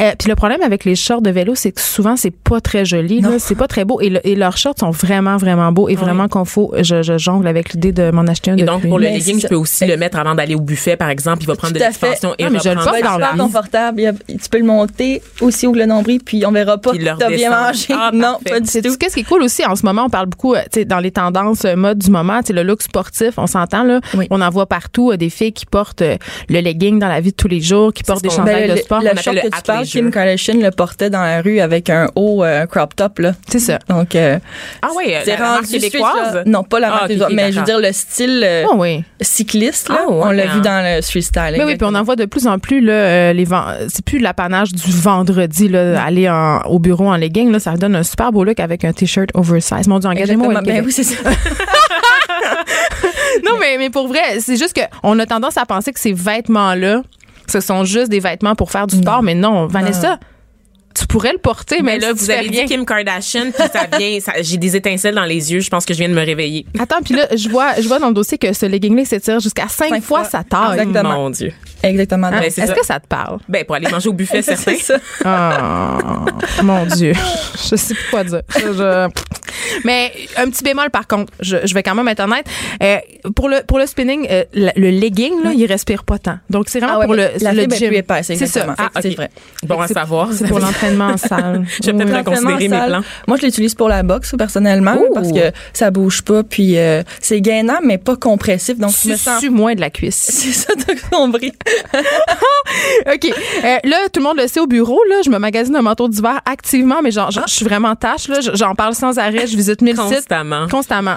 Euh, puis le problème avec les shorts de vélo, c'est que souvent, c'est pas très joli. C'est pas très beau. Et, le- et leurs shorts sont vraiment, vraiment beaux et vraiment confos. Je, je jongle avec l'idée de m'en acheter un Et donc, pour le Mais legging, je peux aussi le mettre avant d'aller au buffet, par exemple. Il va prendre de Tout l'expansion et Ah, mais je le porte dans vie. confortable. Tu peux le monter aussi que le nombril, puis on verra pas que le t'as bien mangé. Ah, non, parfait. pas du C'est tout. ce qui est cool aussi? En ce moment on parle beaucoup euh, tu sais dans les tendances euh, mode du moment tu sais le look sportif on s'entend là Oui. on en voit partout euh, des filles qui portent euh, le legging dans la vie de tous les jours qui portent des chandails Ben, de le- sport Le, appelle short le que tu parles. Kim Kardashian le portait dans la rue avec un haut euh, crop top, là. c'est ça Donc, euh, Ah oui, c'est la, la marque québécoise? là. Non, pas la Ah, marque ok, québécoise, ok, mais je veux dire le style euh, oh oui cycliste, là. Ah, ouais, on l'a vu dans le street style. mais oui puis on en voit de plus en plus là les c'est plus l'apanage du vendredi là aller en- au bureau en legging là ça donne un super beau look avec un t-shirt oversize. Mon dieu engagez-moi Ben oui, c'est ça. non mais mais pour vrai c'est juste que on a tendance à penser que ces vêtements là ce sont juste des vêtements pour faire du sport mais non Vanessa tu pourrais le porter mais Mais là, si vous avez dit. Kim Kardashian, puis ça vient, ça- j'ai des étincelles dans les yeux. Je pense que je viens de me réveiller. Attends, puis là, je vois, je vois dans le dossier que ce legging-là s'étire jusqu'à cinq, Cinq fois fois. sa taille. Exactement. Mon Dieu. Exactement. Ben, c'est Est-ce que ça te parle? Ben, pour aller manger au buffet, certain. c'est ça. Oh, mon Dieu. Je sais plus quoi dire. Je- je- Mais un petit bémol, par contre, je, je vais quand même être honnête. Euh, pour, le, pour le spinning, euh, le, le legging, là, il respire pas tant. Donc, c'est vraiment Ah ouais, pour le, la le gym. C'est ça. Ah, C'est vrai. Bon à savoir. C'est pour l'entraînement en salle. Je vais peut-être reconsidérer mes plans. Moi, je l'utilise pour la boxe personnellement Ouh. parce que ça bouge pas, puis euh, c'est gainant mais pas compressif, donc je me sens. Moins de la cuisse. C'est ça, t'as compris. OK. Euh, là, tout le monde le sait au bureau, là, je me magasine un manteau d'hiver activement, mais genre, je suis vraiment tâche, là. J'en parle sans arrêt. Je visite mille sites Constamment. constamment.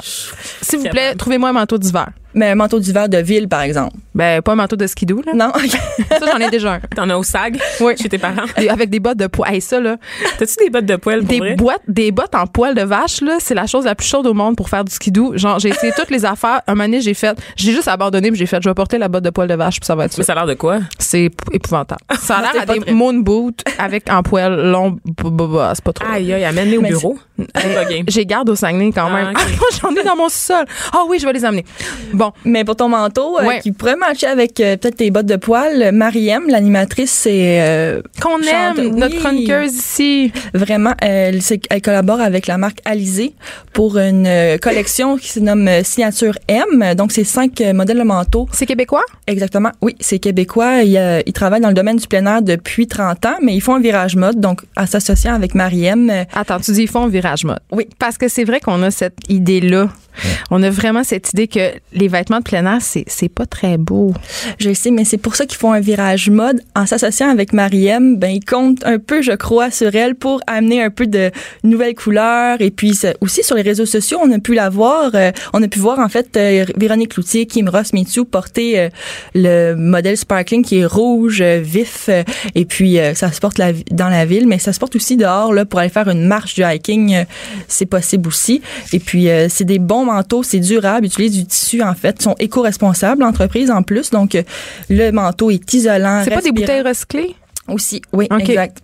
S'il vous plaît, trouvez-moi un manteau d'hiver. Mais un manteau d'hiver de ville, par exemple. Ben, pas un manteau de skidoo, là. Non, Ça, j'en ai déjà un. T'en as au SAG? Oui. Chez tes parents? Des- Avec des bottes de poil. Hey, ça, là. T'as-tu des bottes de poêle pour Des vrai? boîtes, des bottes en poil de vache, là, c'est la chose la plus chaude au monde pour faire du skidoo. Genre, j'ai essayé toutes les affaires. Un moment donné, j'ai fait, j'ai juste abandonné, puis j'ai fait, je vais porter la botte de poil de vache, puis ça va être ça. Mais ça a l'air de quoi? C'est ép- épouvantable. Ça a l'air à des moon boots avec en poil long. C'est pas trop. Aïe, aïe, amène-les au bureau. J'ai garde au Saguenay quand Ah, même. Ah, moi, j'en ai dans mon sol. Ah oui, je vais les amener. Bon, mais pour ton manteau, euh, qui pourrait matcher avec euh, peut-être tes bottes de poil, Mariem, l'animatrice, c'est euh, qu'on aime notre chroniqueuse ici. vraiment, elle, collabore avec la marque Alizé pour une collection qui se nomme Signature M. Donc, c'est cinq modèles de manteaux. C'est québécois? Exactement. Oui, c'est québécois. Ils, euh, ils travaillent dans le domaine du plein air depuis 30 ans, mais ils font un virage mode. Donc, en s'associant avec Mariem, Attends, tu dis ils font virage Oui. Parce que c'est vrai qu'on a cette idée-là. On a vraiment cette idée que les vêtements de plein air, c'est, c'est pas très beau. Je sais, mais c'est pour ça qu'ils font un virage mode. En s'associant avec Mariem, ben, ils comptent un peu, je crois, sur elle pour amener un peu de nouvelles couleurs. Et puis, aussi sur les réseaux sociaux, on a pu la voir. euh, on a pu voir, en fait, euh, Véronique Cloutier, Kim Ross Mitsu porter euh, le modèle Sparkling qui est rouge, vif. et puis, ça se porte dans la ville, mais ça se porte aussi dehors, là, pour aller faire une marche du hiking. c'est possible aussi. Et puis, c'est des bons manteaux, c'est durable, ils utilisent du tissu, en fait, sont éco-responsables, l'entreprise, en plus. Donc, euh, le manteau est isolant. C'est pas des bouteilles recyclées? Aussi, oui, Ok. exact.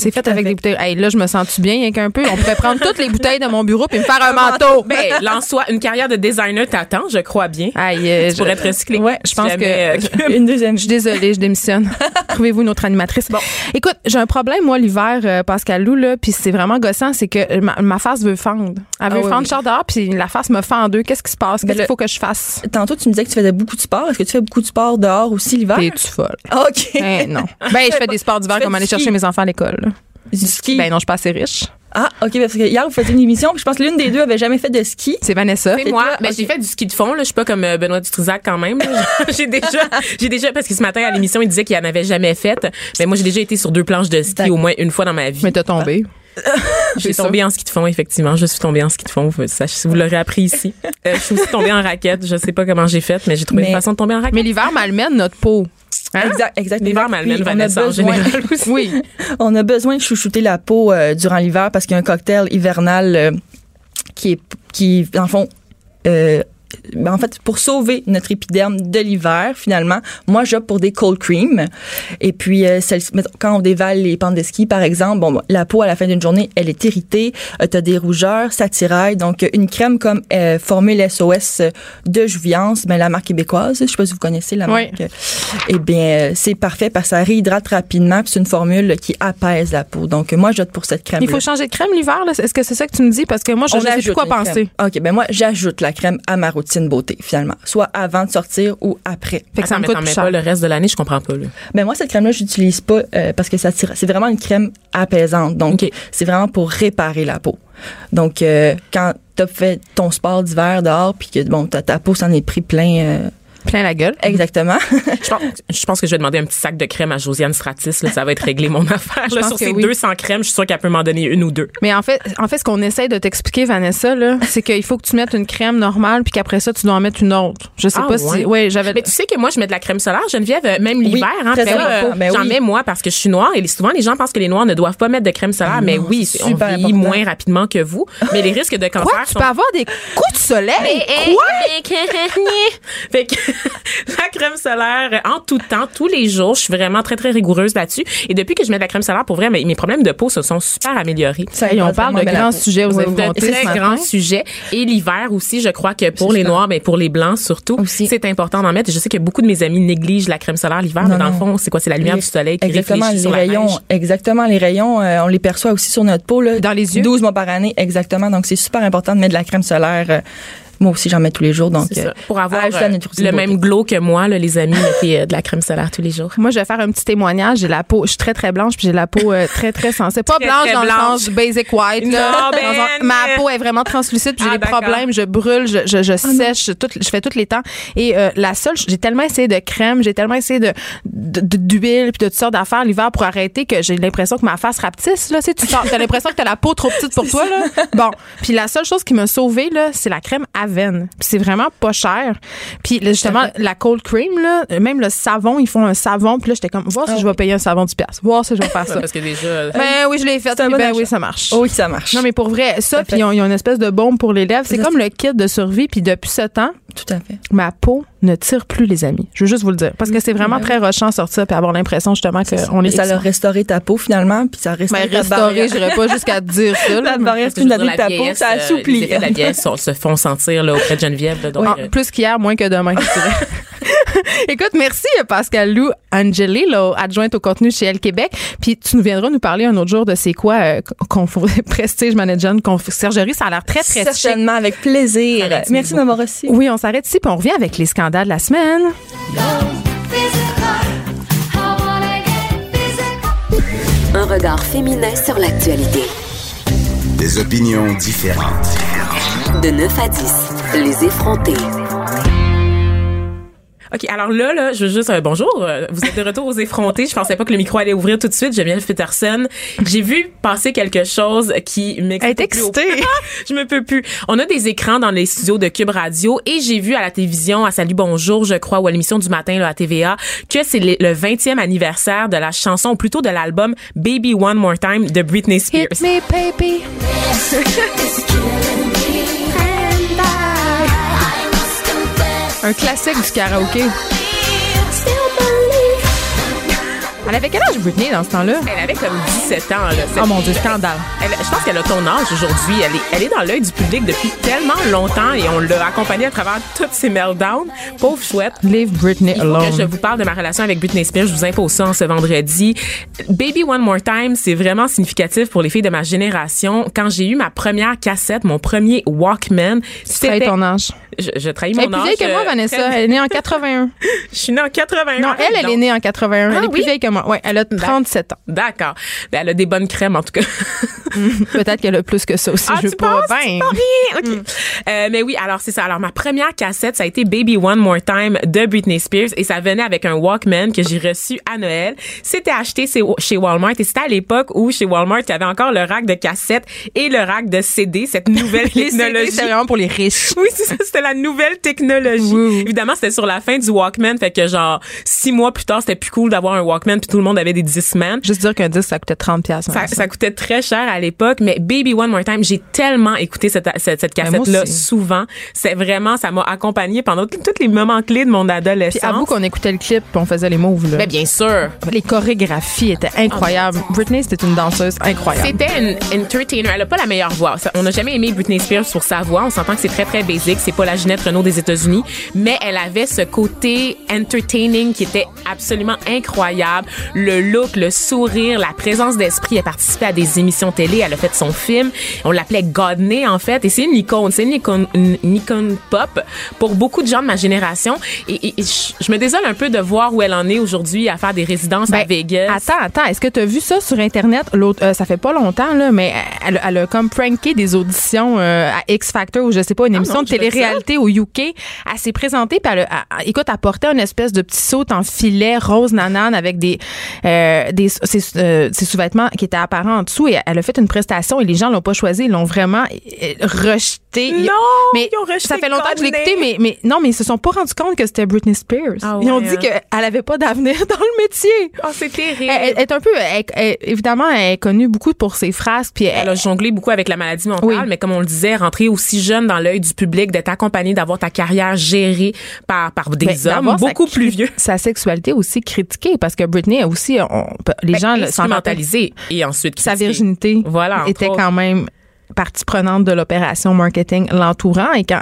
C'est fait avec fait. des bouteilles. Hey, là, je me sens-tu bien, rien qu'un peu? On pourrait prendre toutes les bouteilles de mon bureau puis me faire un manteau. Ben, lance-toi. Une carrière de designer t'attend, je crois bien. Aïe, euh, Tu pourrais te recycler. Ouais, je pense Jamais, que. euh, Une deuxième. Je suis désolée, je démissionne. Trouvez-vous une autre animatrice? Bon, écoute, j'ai un problème moi l'hiver, euh, Pascal Lou là, puis c'est vraiment gossant, c'est que ma, ma face veut fendre. Elle veut Ah oui, fendre oui. char dehors, puis la face me fend en deux. Qu'est-ce qui se passe? Ben, Qu'est-ce qu'il faut que je fasse? Tantôt, tu me disais que tu faisais beaucoup de sport. Est-ce que tu fais beaucoup de sport dehors aussi l'hiver? T'es-tu folle? OK. Eh, non. Ben, je fais des sports d'hiver Tu comme aller ski. chercher mes enfants à l'école. Du ski. Ben non, je suis pas assez riche. Ah, OK, parce que hier, vous faisiez une émission, puis je pense que l'une des deux avait jamais fait de ski. C'est Vanessa. C'est moi, mais ok. j'ai fait du ski de fond. Là, je suis pas comme euh, Benoît Dutrisac quand même. j'ai déjà, j'ai déjà parce que ce matin à l'émission, il disait qu'il en avait jamais fait. Mais moi, j'ai déjà été sur deux planches de ski au moins une fois dans ma vie. Mais t'as tombé. J'ai c'est tombé en ski de fond, effectivement. Je suis tombée en ski de fond. Ça, vous l'aurez appris ici. Euh, je suis aussi tombée en raquette. Je sais pas comment j'ai fait, mais j'ai trouvé Mais- une façon de tomber en raquette. Mais l'hiver malmène notre peau. Hein? Exact, exact. L'hiver a Vanessa en besoin- général aussi. Oui. On a besoin de chouchouter la peau euh, durant l'hiver parce qu'il y a un cocktail hivernal euh, qui est, qui, dans le fond, euh, en fait, pour sauver notre épiderme de l'hiver, finalement, moi, j'opte pour des cold cream. Et puis, euh, celle- quand on dévale les pentes de ski, par exemple, bon, la peau, à la fin d'une journée, elle est irritée, euh, t'as des rougeurs, ça tiraille. Donc, euh, une crème comme euh, Formule SOS de Jouviance, ben, la marque québécoise, je sais pas si vous connaissez la Oui. marque. Eh bien, euh, c'est parfait parce que ça réhydrate rapidement, c'est une formule qui apaise la peau. Donc, euh, moi, j'opte pour cette crème. Il faut changer de crème l'hiver. Est-ce que c'est ça que tu me dis? Parce que moi, je, je sais plus quoi penser. OK, ben moi, j'ajoute la crème à ma routine beauté, finalement. Soit avant de sortir ou après. Fait que ça me mais coûte plus cher. pas le reste de l'année, je comprends pas. Là. Ben moi, cette crème-là, j'utilise pas euh, parce que ça tire. C'est vraiment une crème apaisante. Donc, c'est vraiment pour réparer la peau. Donc, euh, quand t'as fait ton sport d'hiver dehors, puis que, bon, ta, ta peau s'en est pris plein... euh, Plein la gueule. exactement. Je pense, je pense que je vais demander un petit sac de crème à Josiane Stratis. Là, ça va être réglé mon affaire. Là, sur que ces oui. 200 crèmes, je suis sûre qu'elle peut m'en donner une ou deux. Mais en fait, en fait, ce qu'on essaie de t'expliquer, Vanessa, là, c'est qu'il faut que tu mettes une crème normale, puis qu'après ça, tu dois en mettre une autre. Je sais Ah, pas si. ouais. J'avais. Mais tu sais que moi, je mets de la crème solaire, Geneviève, euh, même l'hiver. hein, euh, Ben J'en oui. mets moi parce que je suis noire et souvent les gens pensent que les noirs ne doivent pas mettre de crème solaire. mais non, oui, on vieillit important. moins rapidement que vous. Mais les risques de cancer Quoi? Tu sont peux avoir des coups de soleil? fait que la crème solaire en tout temps, tous les jours, je suis vraiment très très rigoureuse là-dessus. Et depuis que je mets de la crème solaire, pour vrai, mes, mes problèmes de peau se sont super améliorés. Ça Hey, on parle de grands sujets aux de très grands sujets. Et l'hiver aussi, je crois que pour les noirs, mais pour les blancs surtout, Aussi. c'est important d'en mettre. Et je sais que beaucoup de mes amis négligent la crème solaire l'hiver, mais dans le fond, c'est quoi? C'est la lumière Les- du soleil qui Exactement, réfléchit les sur la rayons, neige. exactement, les rayons, euh, on les perçoit aussi sur notre peau, là. Dans les yeux. 12 mois par année, exactement. Donc, c'est super important de mettre de la crème solaire. euh, moi aussi, j'en mets tous les jours. Donc, ça. euh, Pour avoir euh, le beauté. même glow que moi, là, les amis, mettez euh, de la crème solaire tous les jours. Moi, je vais faire un petit témoignage. J'ai la peau, je suis très très blanche, puis j'ai la peau euh, très très sensible. Pas Très, blanche très dans blanche. le sens basic white. Là. Non, ben, Dans un- ma peau est vraiment translucide, puis j'ai Ah, des problèmes, je brûle, je, je, je sèche, tout, je fais tous les temps. Et euh, la seule, j'ai tellement essayé de crème, j'ai tellement essayé de d'huile puis de toutes sortes d'affaires l'hiver pour arrêter que j'ai l'impression que ma face rapetisse. Là, tu tu t'as l'impression que t'as la peau trop petite pour toi. Là. Bon, puis la seule chose qui m'a sauvée là, c'est la crème Puis c'est vraiment pas cher. Puis là, justement, la cold cream là, même le savon, ils font un savon. Puis là, j'étais comme, voir si je vais payer un savon du pièce, voir si je vais faire ça. Parce que déjà, euh, Ben oui, je l'ai fait. Bon Ben oui, ça marche. Oh oui, ça marche. Non, mais pour vrai, ça, puis ils ont, ils ont une espèce de bombe pour les lèvres. C'est comme le kit de survie. Puis depuis ce temps, Tout à fait. ma peau ne tire plus, les amis. Je veux juste vous le dire. Parce que c'est vraiment très rushant sortir puis avoir l'impression justement qu'on est. Mais ça a restauré ta peau, finalement, puis ça a restauré Mais ta barrière. j'irais pas jusqu'à te dire ça. là. La barrière spontanée de ta peau, ça euh, Les assouplit. de la vieillesse se font sentir là, auprès de Geneviève. là, donc, euh, plus qu'hier, moins que demain. Écoute, merci Pascal Lou Angeli, adjointe au contenu chez Elle Québec. Puis tu nous viendras nous parler un autre jour de c'est quoi euh, confo- Prestige Management, conciergerie. Ça a l'air très, très chic. Certainement, avec plaisir. Merci de m'avoir reçu. Oui, on s'arrête ici puis on revient avec les scandales de la semaine. Un regard féminin sur l'actualité. Des opinions différentes. De 9 à 10, les effrontés. OK, alors là, là, je veux juste euh, bonjour. euh, vous êtes de retour aux effrontés. Je pensais pas que le micro allait ouvrir tout de suite. Geneviève Peterson. J'ai vu passer quelque chose qui m'excite. Elle est excitée. je me peux plus. On a des écrans dans les studios de Cube Radio et j'ai vu à la télévision, à Salut Bonjour, je crois, ou à l'émission du matin là, à TVA, que c'est le le 20e anniversaire de la chanson, ou plutôt de l'album Baby One More Time de Britney Spears. Hit me, baby. Un classique du karaoké. Elle avait quel âge Britney dans ce temps-là? Elle avait comme 17 ans. Là. Oh mon Dieu, scandale. Elle- je pense qu'elle a ton âge aujourd'hui. Elle est, elle est dans l'œil du public depuis tellement longtemps et on l'a accompagnée à travers toutes ses meltdowns. Pauvre chouette. Leave Britney Il faut que je alone. vous parle de ma relation avec Britney Spears. Je vous impose ça en ce vendredi. Baby One More Time, c'est vraiment significatif pour les filles de ma génération. Quand j'ai eu ma première cassette, mon premier Walkman, Tu trahis ton âge. Je, je trahis Elle mon est plus âge. vieille que moi, euh, Vanessa. Elle est née en 81. Je suis née en 81. Non, elle, elle est née en 81. Ah elle est plus vieille que moi. Ouais, elle a 37 ans. D'accord. Ben, elle a des bonnes crèmes, en tout cas. Peut-être qu'elle a plus que ça aussi. Ah, je tu pas. penses? Ben, OK. Euh, mais oui, alors c'est ça. Alors ma première cassette, ça a été Baby One More Time de Britney Spears et ça venait avec un Walkman que j'ai reçu à Noël. C'était acheté chez Walmart et c'était à l'époque où chez Walmart, il y avait encore le rack de cassettes et le rack de CD, cette nouvelle technologie. c'est vraiment pour les riches. Oui, c'est ça, c'était la nouvelle technologie. Oui, oui. Évidemment, c'était sur la fin du Walkman, fait que genre six mois plus tard, c'était plus cool d'avoir un Walkman puis tout le monde avait des Discman. Juste dire qu'un disque, ça coûtait 30 pièces. Ça, ça coûtait très cher à l'époque, mais Baby One More Time, j'ai tellement écouté cette, cette, cette Ben, cassette-là souvent. C'est vraiment, ça m'a accompagné pendant tous les moments clés de mon Puis adolescence. avoue qu'on écoutait le clip puis on faisait les moves. Là. Mais bien sûr. Les chorégraphies étaient incroyables. Britney, c'était une danseuse incroyable. C'était une entertainer. Elle a pas la meilleure voix. On n'a jamais aimé Britney Spears pour sa voix. On s'entend que c'est très, très basic. C'est pas la Ginette Renault des États-Unis. Mais elle avait ce côté entertaining qui était absolument incroyable. Le look, le sourire, la présence d'esprit. Elle participait à des émissions télé. Elle a fait son film. On l'appelait Godney, en fait. Et c'est une icône. C'est une icône, une, une icône pop pour beaucoup de gens de ma génération. Et, et- et je, me désole un peu de voir où elle en est aujourd'hui à faire des résidences à Ben, Vegas. Attends, attends. Est-ce que tu as vu ça sur Internet? L'autre, euh, ça fait pas longtemps, là, mais elle, elle a comme pranké des auditions euh, à X Factor ou je sais pas, une émission non, de télé-réalité au UK. Elle s'est présentée, puis elle, a- elle- écoute, elle portait une espèce de petit saut en filet rose nanane avec des, euh, des ses, euh, ses sous-vêtements qui étaient apparents en dessous et elle a fait une prestation et les gens l'ont pas choisi, ils l'ont vraiment euh, rejeté. Non, mais ils ont rejeté ça fait longtemps que je l'ai écouté, mais, mais non, mais ils se sont pas rendus compte que c'était Britney Spears. Ah ils ont dit hein. qu'elle avait pas d'avenir dans le métier. Oh, c'est terrible. Elle, elle est un peu, elle- elle- évidemment, elle est connue beaucoup pour ses phrases, puis elle, a jonglé beaucoup avec la maladie mentale, Oui. mais comme on le disait, rentrer aussi jeune dans l'œil du public, d'être accompagné, d'avoir ta carrière gérée par, par des hommes sa beaucoup plus vieux. Sa sexualité aussi critiquée, parce que Britney aussi, on- les gens le- s'en rappellent. instrumentalisé et ensuite Sa virginité Voilà, était autres. quand même partie prenante de l'opération marketing l'entourant et quand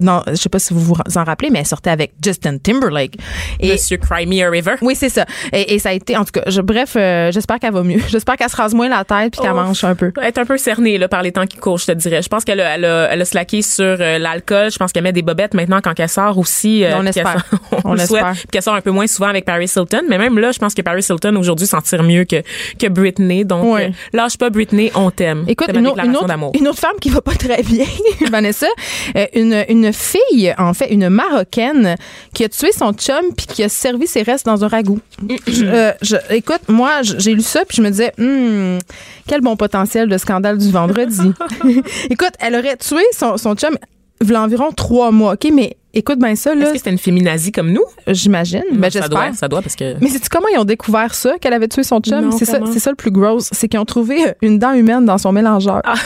non je sais pas si vous vous en rappelez mais elle sortait avec Justin Timberlake et Monsieur Cry Me a River. oui c'est ça et, et ça a été en tout cas je- bref euh, j'espère qu'elle va mieux j'espère qu'elle se rase moins la tête puis qu'elle Oh. mange un peu Elle est un peu cernée là, par les temps qui courent, je te dirais. Je pense qu'elle a, elle a, elle a slacké sur euh, l'alcool. Je pense qu'elle met des bobettes maintenant quand elle sort aussi. euh, On sort- On le souhaite. l'espère. Puis qu'elle sort un peu moins souvent avec Paris Hilton. Mais même là, je pense que Paris Hilton aujourd'hui s'en tire mieux que, que Britney. Donc, euh, lâche pas Britney, on t'aime. Écoute, une, une autre, d'amour. une autre femme qui va pas très bien, Vanessa, euh, une, une fille, en fait, une Marocaine, qui a tué son chum puis qui a servi ses restes dans un ragoût. Je- euh, je- écoute, moi, j'ai lu ça puis je me disais, Hmm, quel bon potentiel de scandale du vendredi. écoute, elle aurait tué son, son chum il y a environ trois mois, OK? Mais écoute bien ça, là, Est-ce que c'était une féminazie comme nous? j'imagine. Ben, ça doit, j'espère. ça doit parce que. Mais c'est comment ils ont découvert ça, qu'elle avait tué son chum? C'est ça, ça le plus gros. C'est qu'ils ont trouvé une dent humaine dans son mélangeur. Ah.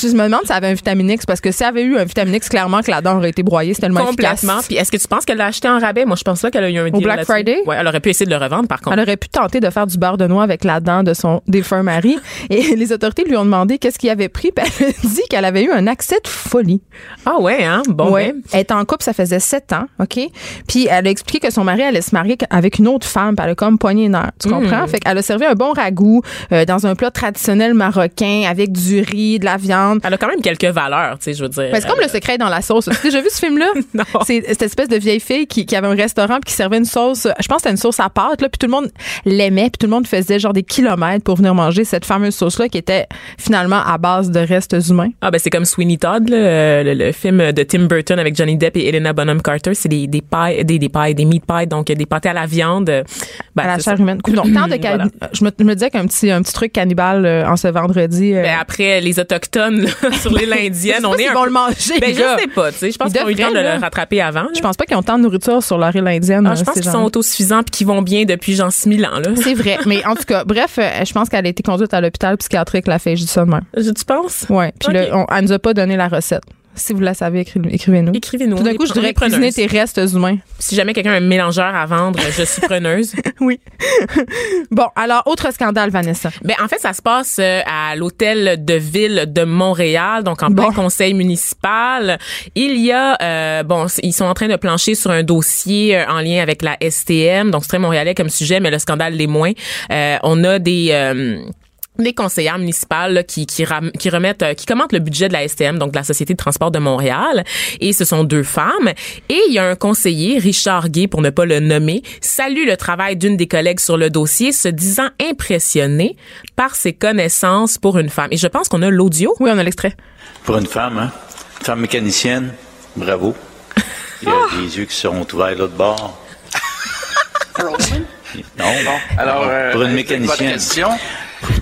Je me demande si elle avait un vitamine X, parce que si elle avait eu un vitamine X, clairement que la dent aurait été broyée. C'est tellement Complètement. Puis est-ce que tu penses qu'elle l'a acheté en rabais? Moi, je pense pas qu'elle a eu un deal Black là-dessus. Friday? Ouais, elle aurait pu essayer de le revendre, par contre. Elle aurait pu tenter de faire du beurre de noix avec la dent de son défunt mari. Et les autorités lui ont demandé qu'est-ce qu'il avait pris. Puis elle a dit qu'elle avait eu un accès de folie. Ah ouais, hein? Bon, ouais. ben. Elle est en couple, ça faisait sept ans, OK? Puis elle a expliqué que son mari allait se marier avec une autre femme, puis elle a comme poigné une heure. Tu comprends? Fait qu'elle a servi un bon ragoût euh, dans un plat traditionnel marocain avec du riz, de la viande, Elle a quand même quelques valeurs, tu sais, je veux dire. C'est comme le secret dans la sauce. Tu as déjà vu ce film-là? Non. C'est cette espèce de vieille fille qui, qui avait un restaurant puis qui servait une sauce. Je pense que c'était une sauce à pâte, là, puis tout le monde l'aimait, puis tout le monde faisait genre des kilomètres pour venir manger cette fameuse sauce-là qui était finalement à base de restes humains. Ah ben c'est comme Sweeney Todd, là, euh, le, le film de Tim Burton avec Johnny Depp et Helena Bonham Carter. C'est des des pailles, des des pailles, des meat pies, donc des pâtés à la viande. Ben, à la chair ça. humaine. Coudonc, tant de Voilà. je, me, je me disais qu'un petit, un petit truc cannibale euh, en ce vendredi. euh, Ben après les autochtones là, sur l'île indienne, Je sais on est s'ils un vont peu- le manger, Ben je sais pas, tu sais, je pense Ils qu'ils ont eu le temps de le rattraper avant. là. je pense pas qu'ils ont tant de nourriture sur leur île indienne. Ah, je pense ces qu'ils sont autosuffisants puis qu'ils vont bien depuis genre 6000 ans. C'est vrai. Mais en tout cas, bref, euh, je pense qu'elle a été conduite à l'hôpital psychiatrique la de même. Je- Tu penses? Ouais. Puis Ok. là, on, elle nous a pas donné la recette. Si vous la savez, écri- écrivez-nous. Écrivez-nous. Tout d'un coup, je dirais cuisiner tes restes humains. Si jamais quelqu'un a un mélangeur à vendre, je suis preneuse. Oui. bon, alors, autre scandale, Vanessa. Ben en fait, ça se passe euh, à l'hôtel de ville de Montréal, donc en Bon. plein conseil municipal. Il y a euh, bon, ils sont en train de plancher sur un dossier euh, en lien avec la STM, donc c'est très montréalais comme sujet, mais le scandale l'est moins. Euh, on a des euh, des conseillères municipales là, qui qui, ram- qui remettent euh, qui commentent le budget de la STM donc de la Société de transport de Montréal et ce sont deux femmes et il y a un conseiller Richard Gay pour ne pas le nommer salue le travail d'une des collègues sur le dossier se disant impressionné par ses connaissances pour une femme et je pense qu'on a l'audio Oui, on a l'extrait. Pour une femme, hein? Une femme mécanicienne, bravo. Il y a des yeux qui seront ouverts l'autre bord. Non, Alors, euh, pour une mécanicienne,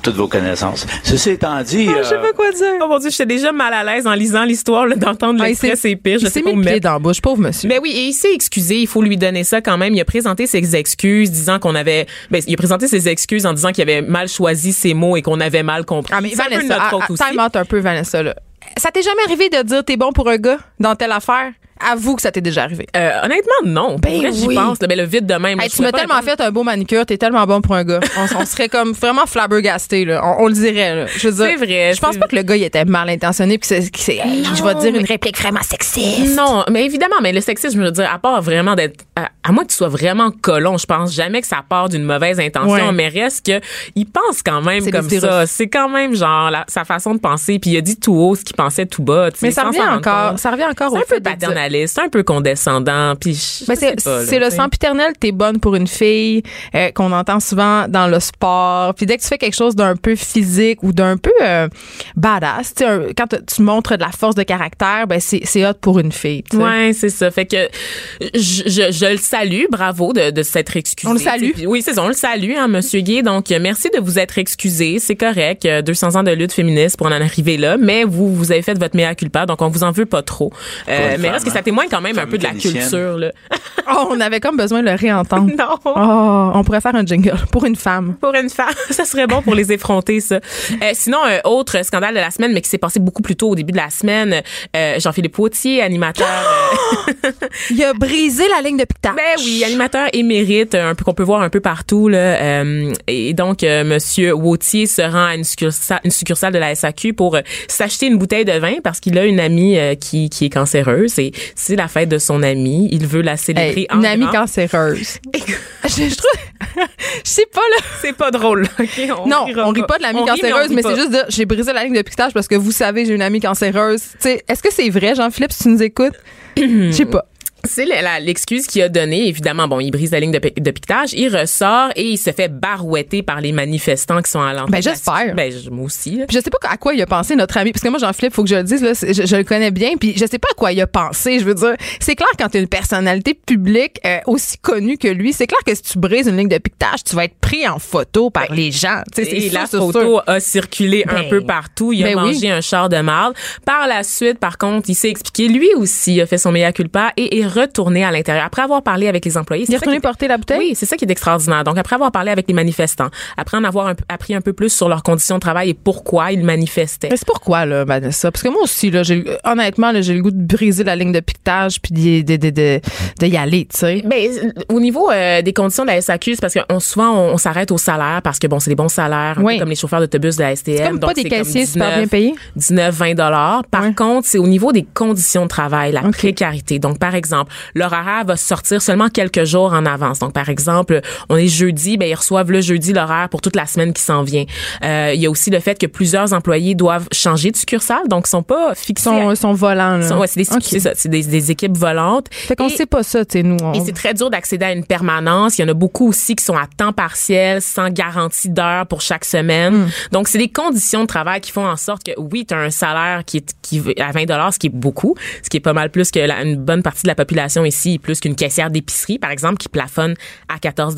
toutes vos connaissances. Ceci étant dit, Je sais euh, pas quoi dire. Oh mon dieu, j'étais déjà mal à l'aise en lisant l'histoire là, d'entendre Ah, il l'extrait, c'est pire, je il sais pas où mettre. dans la bouche, pauvre monsieur. Ben oui, et il s'est excusé, il faut lui donner ça quand même. Il a présenté ses excuses, disant qu'on avait, ben, il a présenté ses excuses en disant qu'il avait mal choisi ses mots et qu'on avait mal compris. ah, mais C'est un peu de Vanessa, notre ah, faute ah, aussi. un peu, Vanessa, là. Ça t'est jamais arrivé de dire t'es bon pour un gars dans telle affaire? Avoue que ça t'est déjà arrivé. Euh, honnêtement, non. Ben vrai, j'y oui. pense. là. Ben, le vide de même. Hey, tu m'as tellement répondre. fait un beau manicure, t'es tellement bon pour un gars. On, on serait comme vraiment flabbergasté, là. On, on le dirait, là. Je veux dire, C'est vrai, Je pense pas que le gars, il était mal intentionné puis c'est, c'est- je vais te dire une réplique vraiment sexiste. Non, mais évidemment, mais le sexisme, je veux dire, à part vraiment d'être, à, à moins que tu sois vraiment colon, je pense jamais que ça part d'une mauvaise intention, Ouais. mais reste que il pense quand même C'est comme ça. C'est quand même genre la- sa façon de penser, puis il a dit tout haut ce qu'il pensait tout bas. Mais ça revient encore, ça revient encore C'est au un fait paternaliste, un peu condescendant, puis je- Ben, je c'est sais pas, là, c'est le tu sais. sempiternel, t'es bonne pour une fille, euh, qu'on entend souvent dans le sport. Puis dès que tu fais quelque chose d'un peu physique ou d'un peu euh, badass, un- quand tu montres de la force de caractère, ben c'est c'est hot pour une fille. tu sais. Ouais, c'est ça. Fait que je, je, je le salue, bravo de, de s'être excusé. On le salue. Puis, Oui, c'est ça, on le salue, hein, Monsieur Gay. Donc, euh, merci de vous être excusé. C'est correct. euh, 200 ans de lutte féministe pour en arriver là, mais vous, vous avez fait votre mea culpa, donc on vous en veut pas trop. Euh, mais femme, reste que ça témoigne quand même un peu de la culture, là. Oh, on avait comme besoin de le réentendre. non. Oh, on pourrait faire un jingle pour une femme. Pour une femme, ça serait bon pour les effronter, ça. Euh, sinon, un autre scandale de la semaine, mais qui s'est passé beaucoup plus tôt au début de la semaine, euh, Jean-Philippe Potier, animateur. euh, Il a brisé la ligne de piquetage. Ben oui, animateur émérite, un peu qu'on peut voir un peu partout là. euh, et donc euh, Monsieur Wautier se rend à une succursale, une succursale de la SAQ pour euh, s'acheter une bouteille de vin parce qu'il a une amie euh, qui qui est cancéreuse et c'est la fête de son amie. Il veut la célébrer Hey, en une amie cancéreuse. je, je trouve, je sais pas là. C'est pas drôle. là, ok? On non, on rit pas. de l'amie cancéreuse, mais, c'est juste de j'ai brisé la ligne de piquetage parce que vous savez j'ai une amie cancéreuse. Tu sais, est-ce que c'est vrai, Jean-Philippe, si tu nous écoutes? Je sais pas. C'est l'excuse qu'il a donnée. Évidemment, bon, il brise la ligne de, de piquetage, il ressort et il se fait barouetter par les manifestants qui sont à l'entrée. Ben, j'espère. Ben, je- moi aussi. Puis je sais pas à quoi il a pensé notre ami parce que moi Jean-Philippe faut que je le dise là, je, je le connais bien puis je sais pas à quoi il a pensé, je veux dire, c'est clair quand tu une personnalité publique euh, aussi connue que lui, c'est clair que si tu brises une ligne de piquetage, tu vas être pris en photo par les gens, Et la photo sûr. a circulé un Ben, peu partout. Il a ben oui. mangé un char de marde. Par la suite, par contre, il s'est expliqué. Lui aussi a fait son mea culpa et est retourné à l'intérieur. Après avoir parlé avec les employés. Il est c'est ça retourné qui est- porter la bouteille? Oui, c'est ça qui est extraordinaire. Donc, après avoir parlé avec les manifestants, après en avoir un appris un peu plus sur leurs conditions de travail et pourquoi ils manifestaient. Mais c'est pourquoi là, Vanessa? Parce que moi aussi là, j'ai honnêtement là, j'ai le goût de briser la ligne de piquetage puis de, de, de, de y aller, tu sais. Ben, au niveau euh, des conditions de la SAQ, c'est parce que on, souvent on, on s'arrête au salaire parce que bon, c'est des bons salaires, un Oui. peu comme les chauffeurs d'autobus de la STM. C'est comme pas donc des c'est comme caissiers super 19, bien payés? 19, 20 dollars. Par contre, c'est au niveau des conditions de travail, la précarité. Donc, par exemple, exemple, leur horaire va sortir seulement quelques jours en avance. Donc, par exemple, on est jeudi, ben ils reçoivent le jeudi l'horaire pour toute la semaine qui s'en vient. Euh, il y a aussi le fait que plusieurs employés doivent changer de succursale, donc sont pas fixés. Son, son volant, là. Sont- ouais, c'est des, c'est des, des équipes volantes. Fait qu'on Et- sait pas ça, tu sais, nous. on- et c'est très dur d'accéder à une permanence. Il y en a beaucoup aussi qui sont à temps partiel, sans garantie d'heure pour chaque semaine. Hmm. Donc, c'est des conditions de travail qui font en sorte que, oui, tu as un salaire qui est qui à 20 ce qui est beaucoup, ce qui est pas mal plus que la- une bonne partie de la population ici, plus qu'une caissière d'épicerie, par exemple, qui plafonne à 14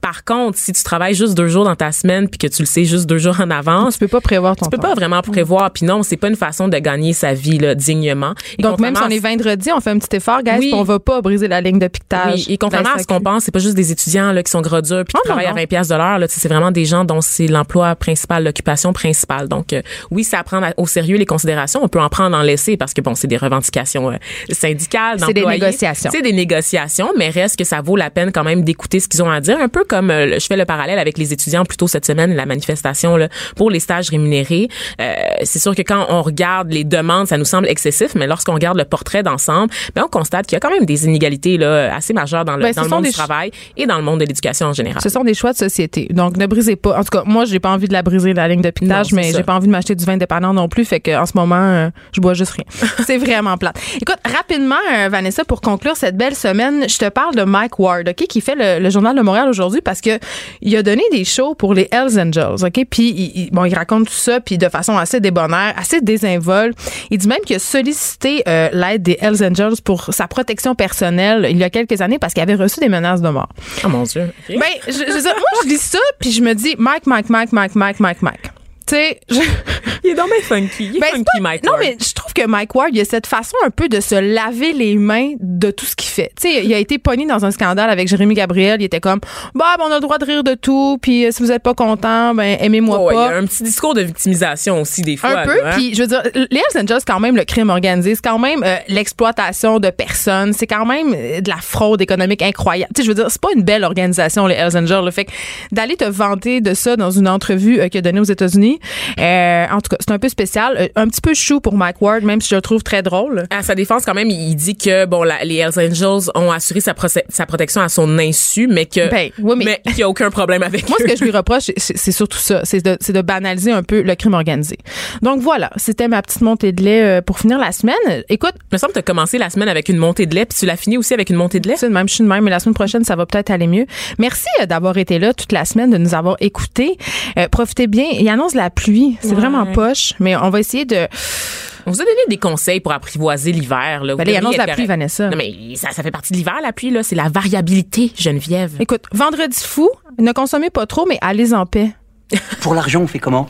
Par contre, si tu travailles juste deux jours dans ta semaine puis que tu le sais juste deux jours en avance, tu peux pas prévoir ton tu peux temps. pas vraiment prévoir. Puis non, c'est pas une façon de gagner sa vie là, dignement. Et Donc, même si on est vendredi, on fait un petit effort, guys, Oui. on va pas briser la ligne de piquetage. oui, et contrairement à ce qu'on pense, c'est pas juste des étudiants là, qui sont gros durs puis qui Oh, non, travaillent à non. 20 pièces de l'heure. C'est vraiment des gens dont c'est l'emploi principal, l'occupation principale. Donc, euh, oui, c'est à prendre à- au sérieux les considérations. On peut en prendre en laisser parce que bon, c'est des revendications euh, syndicales. Négociations. C'est des négociations, mais reste que ça vaut la peine quand même d'écouter ce qu'ils ont à dire. Un peu comme euh, je fais le parallèle avec les étudiants plus tôt cette semaine, la manifestation là, pour les stages rémunérés. Euh, c'est sûr que quand on regarde les demandes, ça nous semble excessif, mais lorsqu'on regarde le portrait d'ensemble, ben on constate qu'il y a quand même des inégalités là assez majeures dans le, Ben, dans le monde du travail et dans le monde de l'éducation en général. Ce sont des choix de société. Donc, ne brisez pas. En tout cas, moi, j'ai pas envie de la briser, la ligne de c'est mais j'ai pas envie de m'acheter du vin indépendant non plus. Fait que, en ce moment, euh, je bois juste rien. c'est vraiment plate. Écoute, rapidement, euh, Pour conclure cette belle semaine, je te parle de Mike Ward, OK, qui fait le, le Journal de Montréal aujourd'hui parce que il a donné des shows pour les Hells Angels, OK? Puis, il, il- bon, il raconte tout ça, puis de façon assez débonnaire, assez désinvolte. Il dit même qu'il a sollicité euh, l'aide des Hells Angels pour sa protection personnelle il y a quelques années parce qu'il avait reçu des menaces de mort. Oh mon dieu. Ben, je, je moi, je lis ça, puis je me dis, Mike, Mike, Mike, Mike, Mike, Mike, Mike. Tu sais, je- il est mes funky. Il est ben, funky, pas- Mike. non, mais je trouve que Mike Ward, il a cette façon un peu de se laver les mains de tout ce qu'il fait. Tu sais, il a été pogné dans un scandale avec Jérémy Gabriel. Il était comme, bah, ben, on a le droit de rire de tout, puis euh, si vous êtes pas content, ben, aimez-moi Oh, ouais, il y pas. a un petit discours de victimisation aussi des fois. Un peu, hein. puis je veux dire, les Hells Angels, c'est quand même le crime organisé, c'est quand même euh, l'exploitation de personnes, c'est quand même euh, de la fraude économique incroyable. Tu sais, je veux dire, c'est pas une belle organisation, les Hells Angels. Le fait d'aller te vanter de ça dans une entrevue euh, qu'il a donnée aux États-Unis, euh, en tout cas, c'est un peu spécial, Euh, un petit peu chou pour Mike Ward, même si je le trouve très drôle. À sa défense, quand même, il dit que bon, la- les Hells Angels ont assuré sa, protection à son insu, mais que Ben, oui, mais- qu'il n'y a aucun problème avec Moi, ce que je lui reproche, c'est surtout ça, c'est de, banaliser un peu le crime organisé. Donc voilà, c'était ma petite montée de lait euh, pour finir la semaine. Écoute, Il me semble que tu as commencé la semaine avec une montée de lait, puis tu l'as fini aussi avec une montée de lait. C'est même, je suis de même, mais la semaine prochaine, ça va peut-être aller mieux. Merci euh, d'avoir été là toute la semaine, de nous avoir écoutés. Euh, profitez bien. Il annonce la pluie. C'est Ouais. vraiment poche, mais on va essayer de. On vous a donné des conseils pour apprivoiser l'hiver. Là. Vous Ben, il annonce la correct. pluie, Vanessa. Non, mais ça, ça fait partie de l'hiver, la pluie, là. C'est la variabilité, Geneviève. Écoute, vendredi fou, ne consommez pas trop, mais allez en paix. Pour l'argent, on fait comment?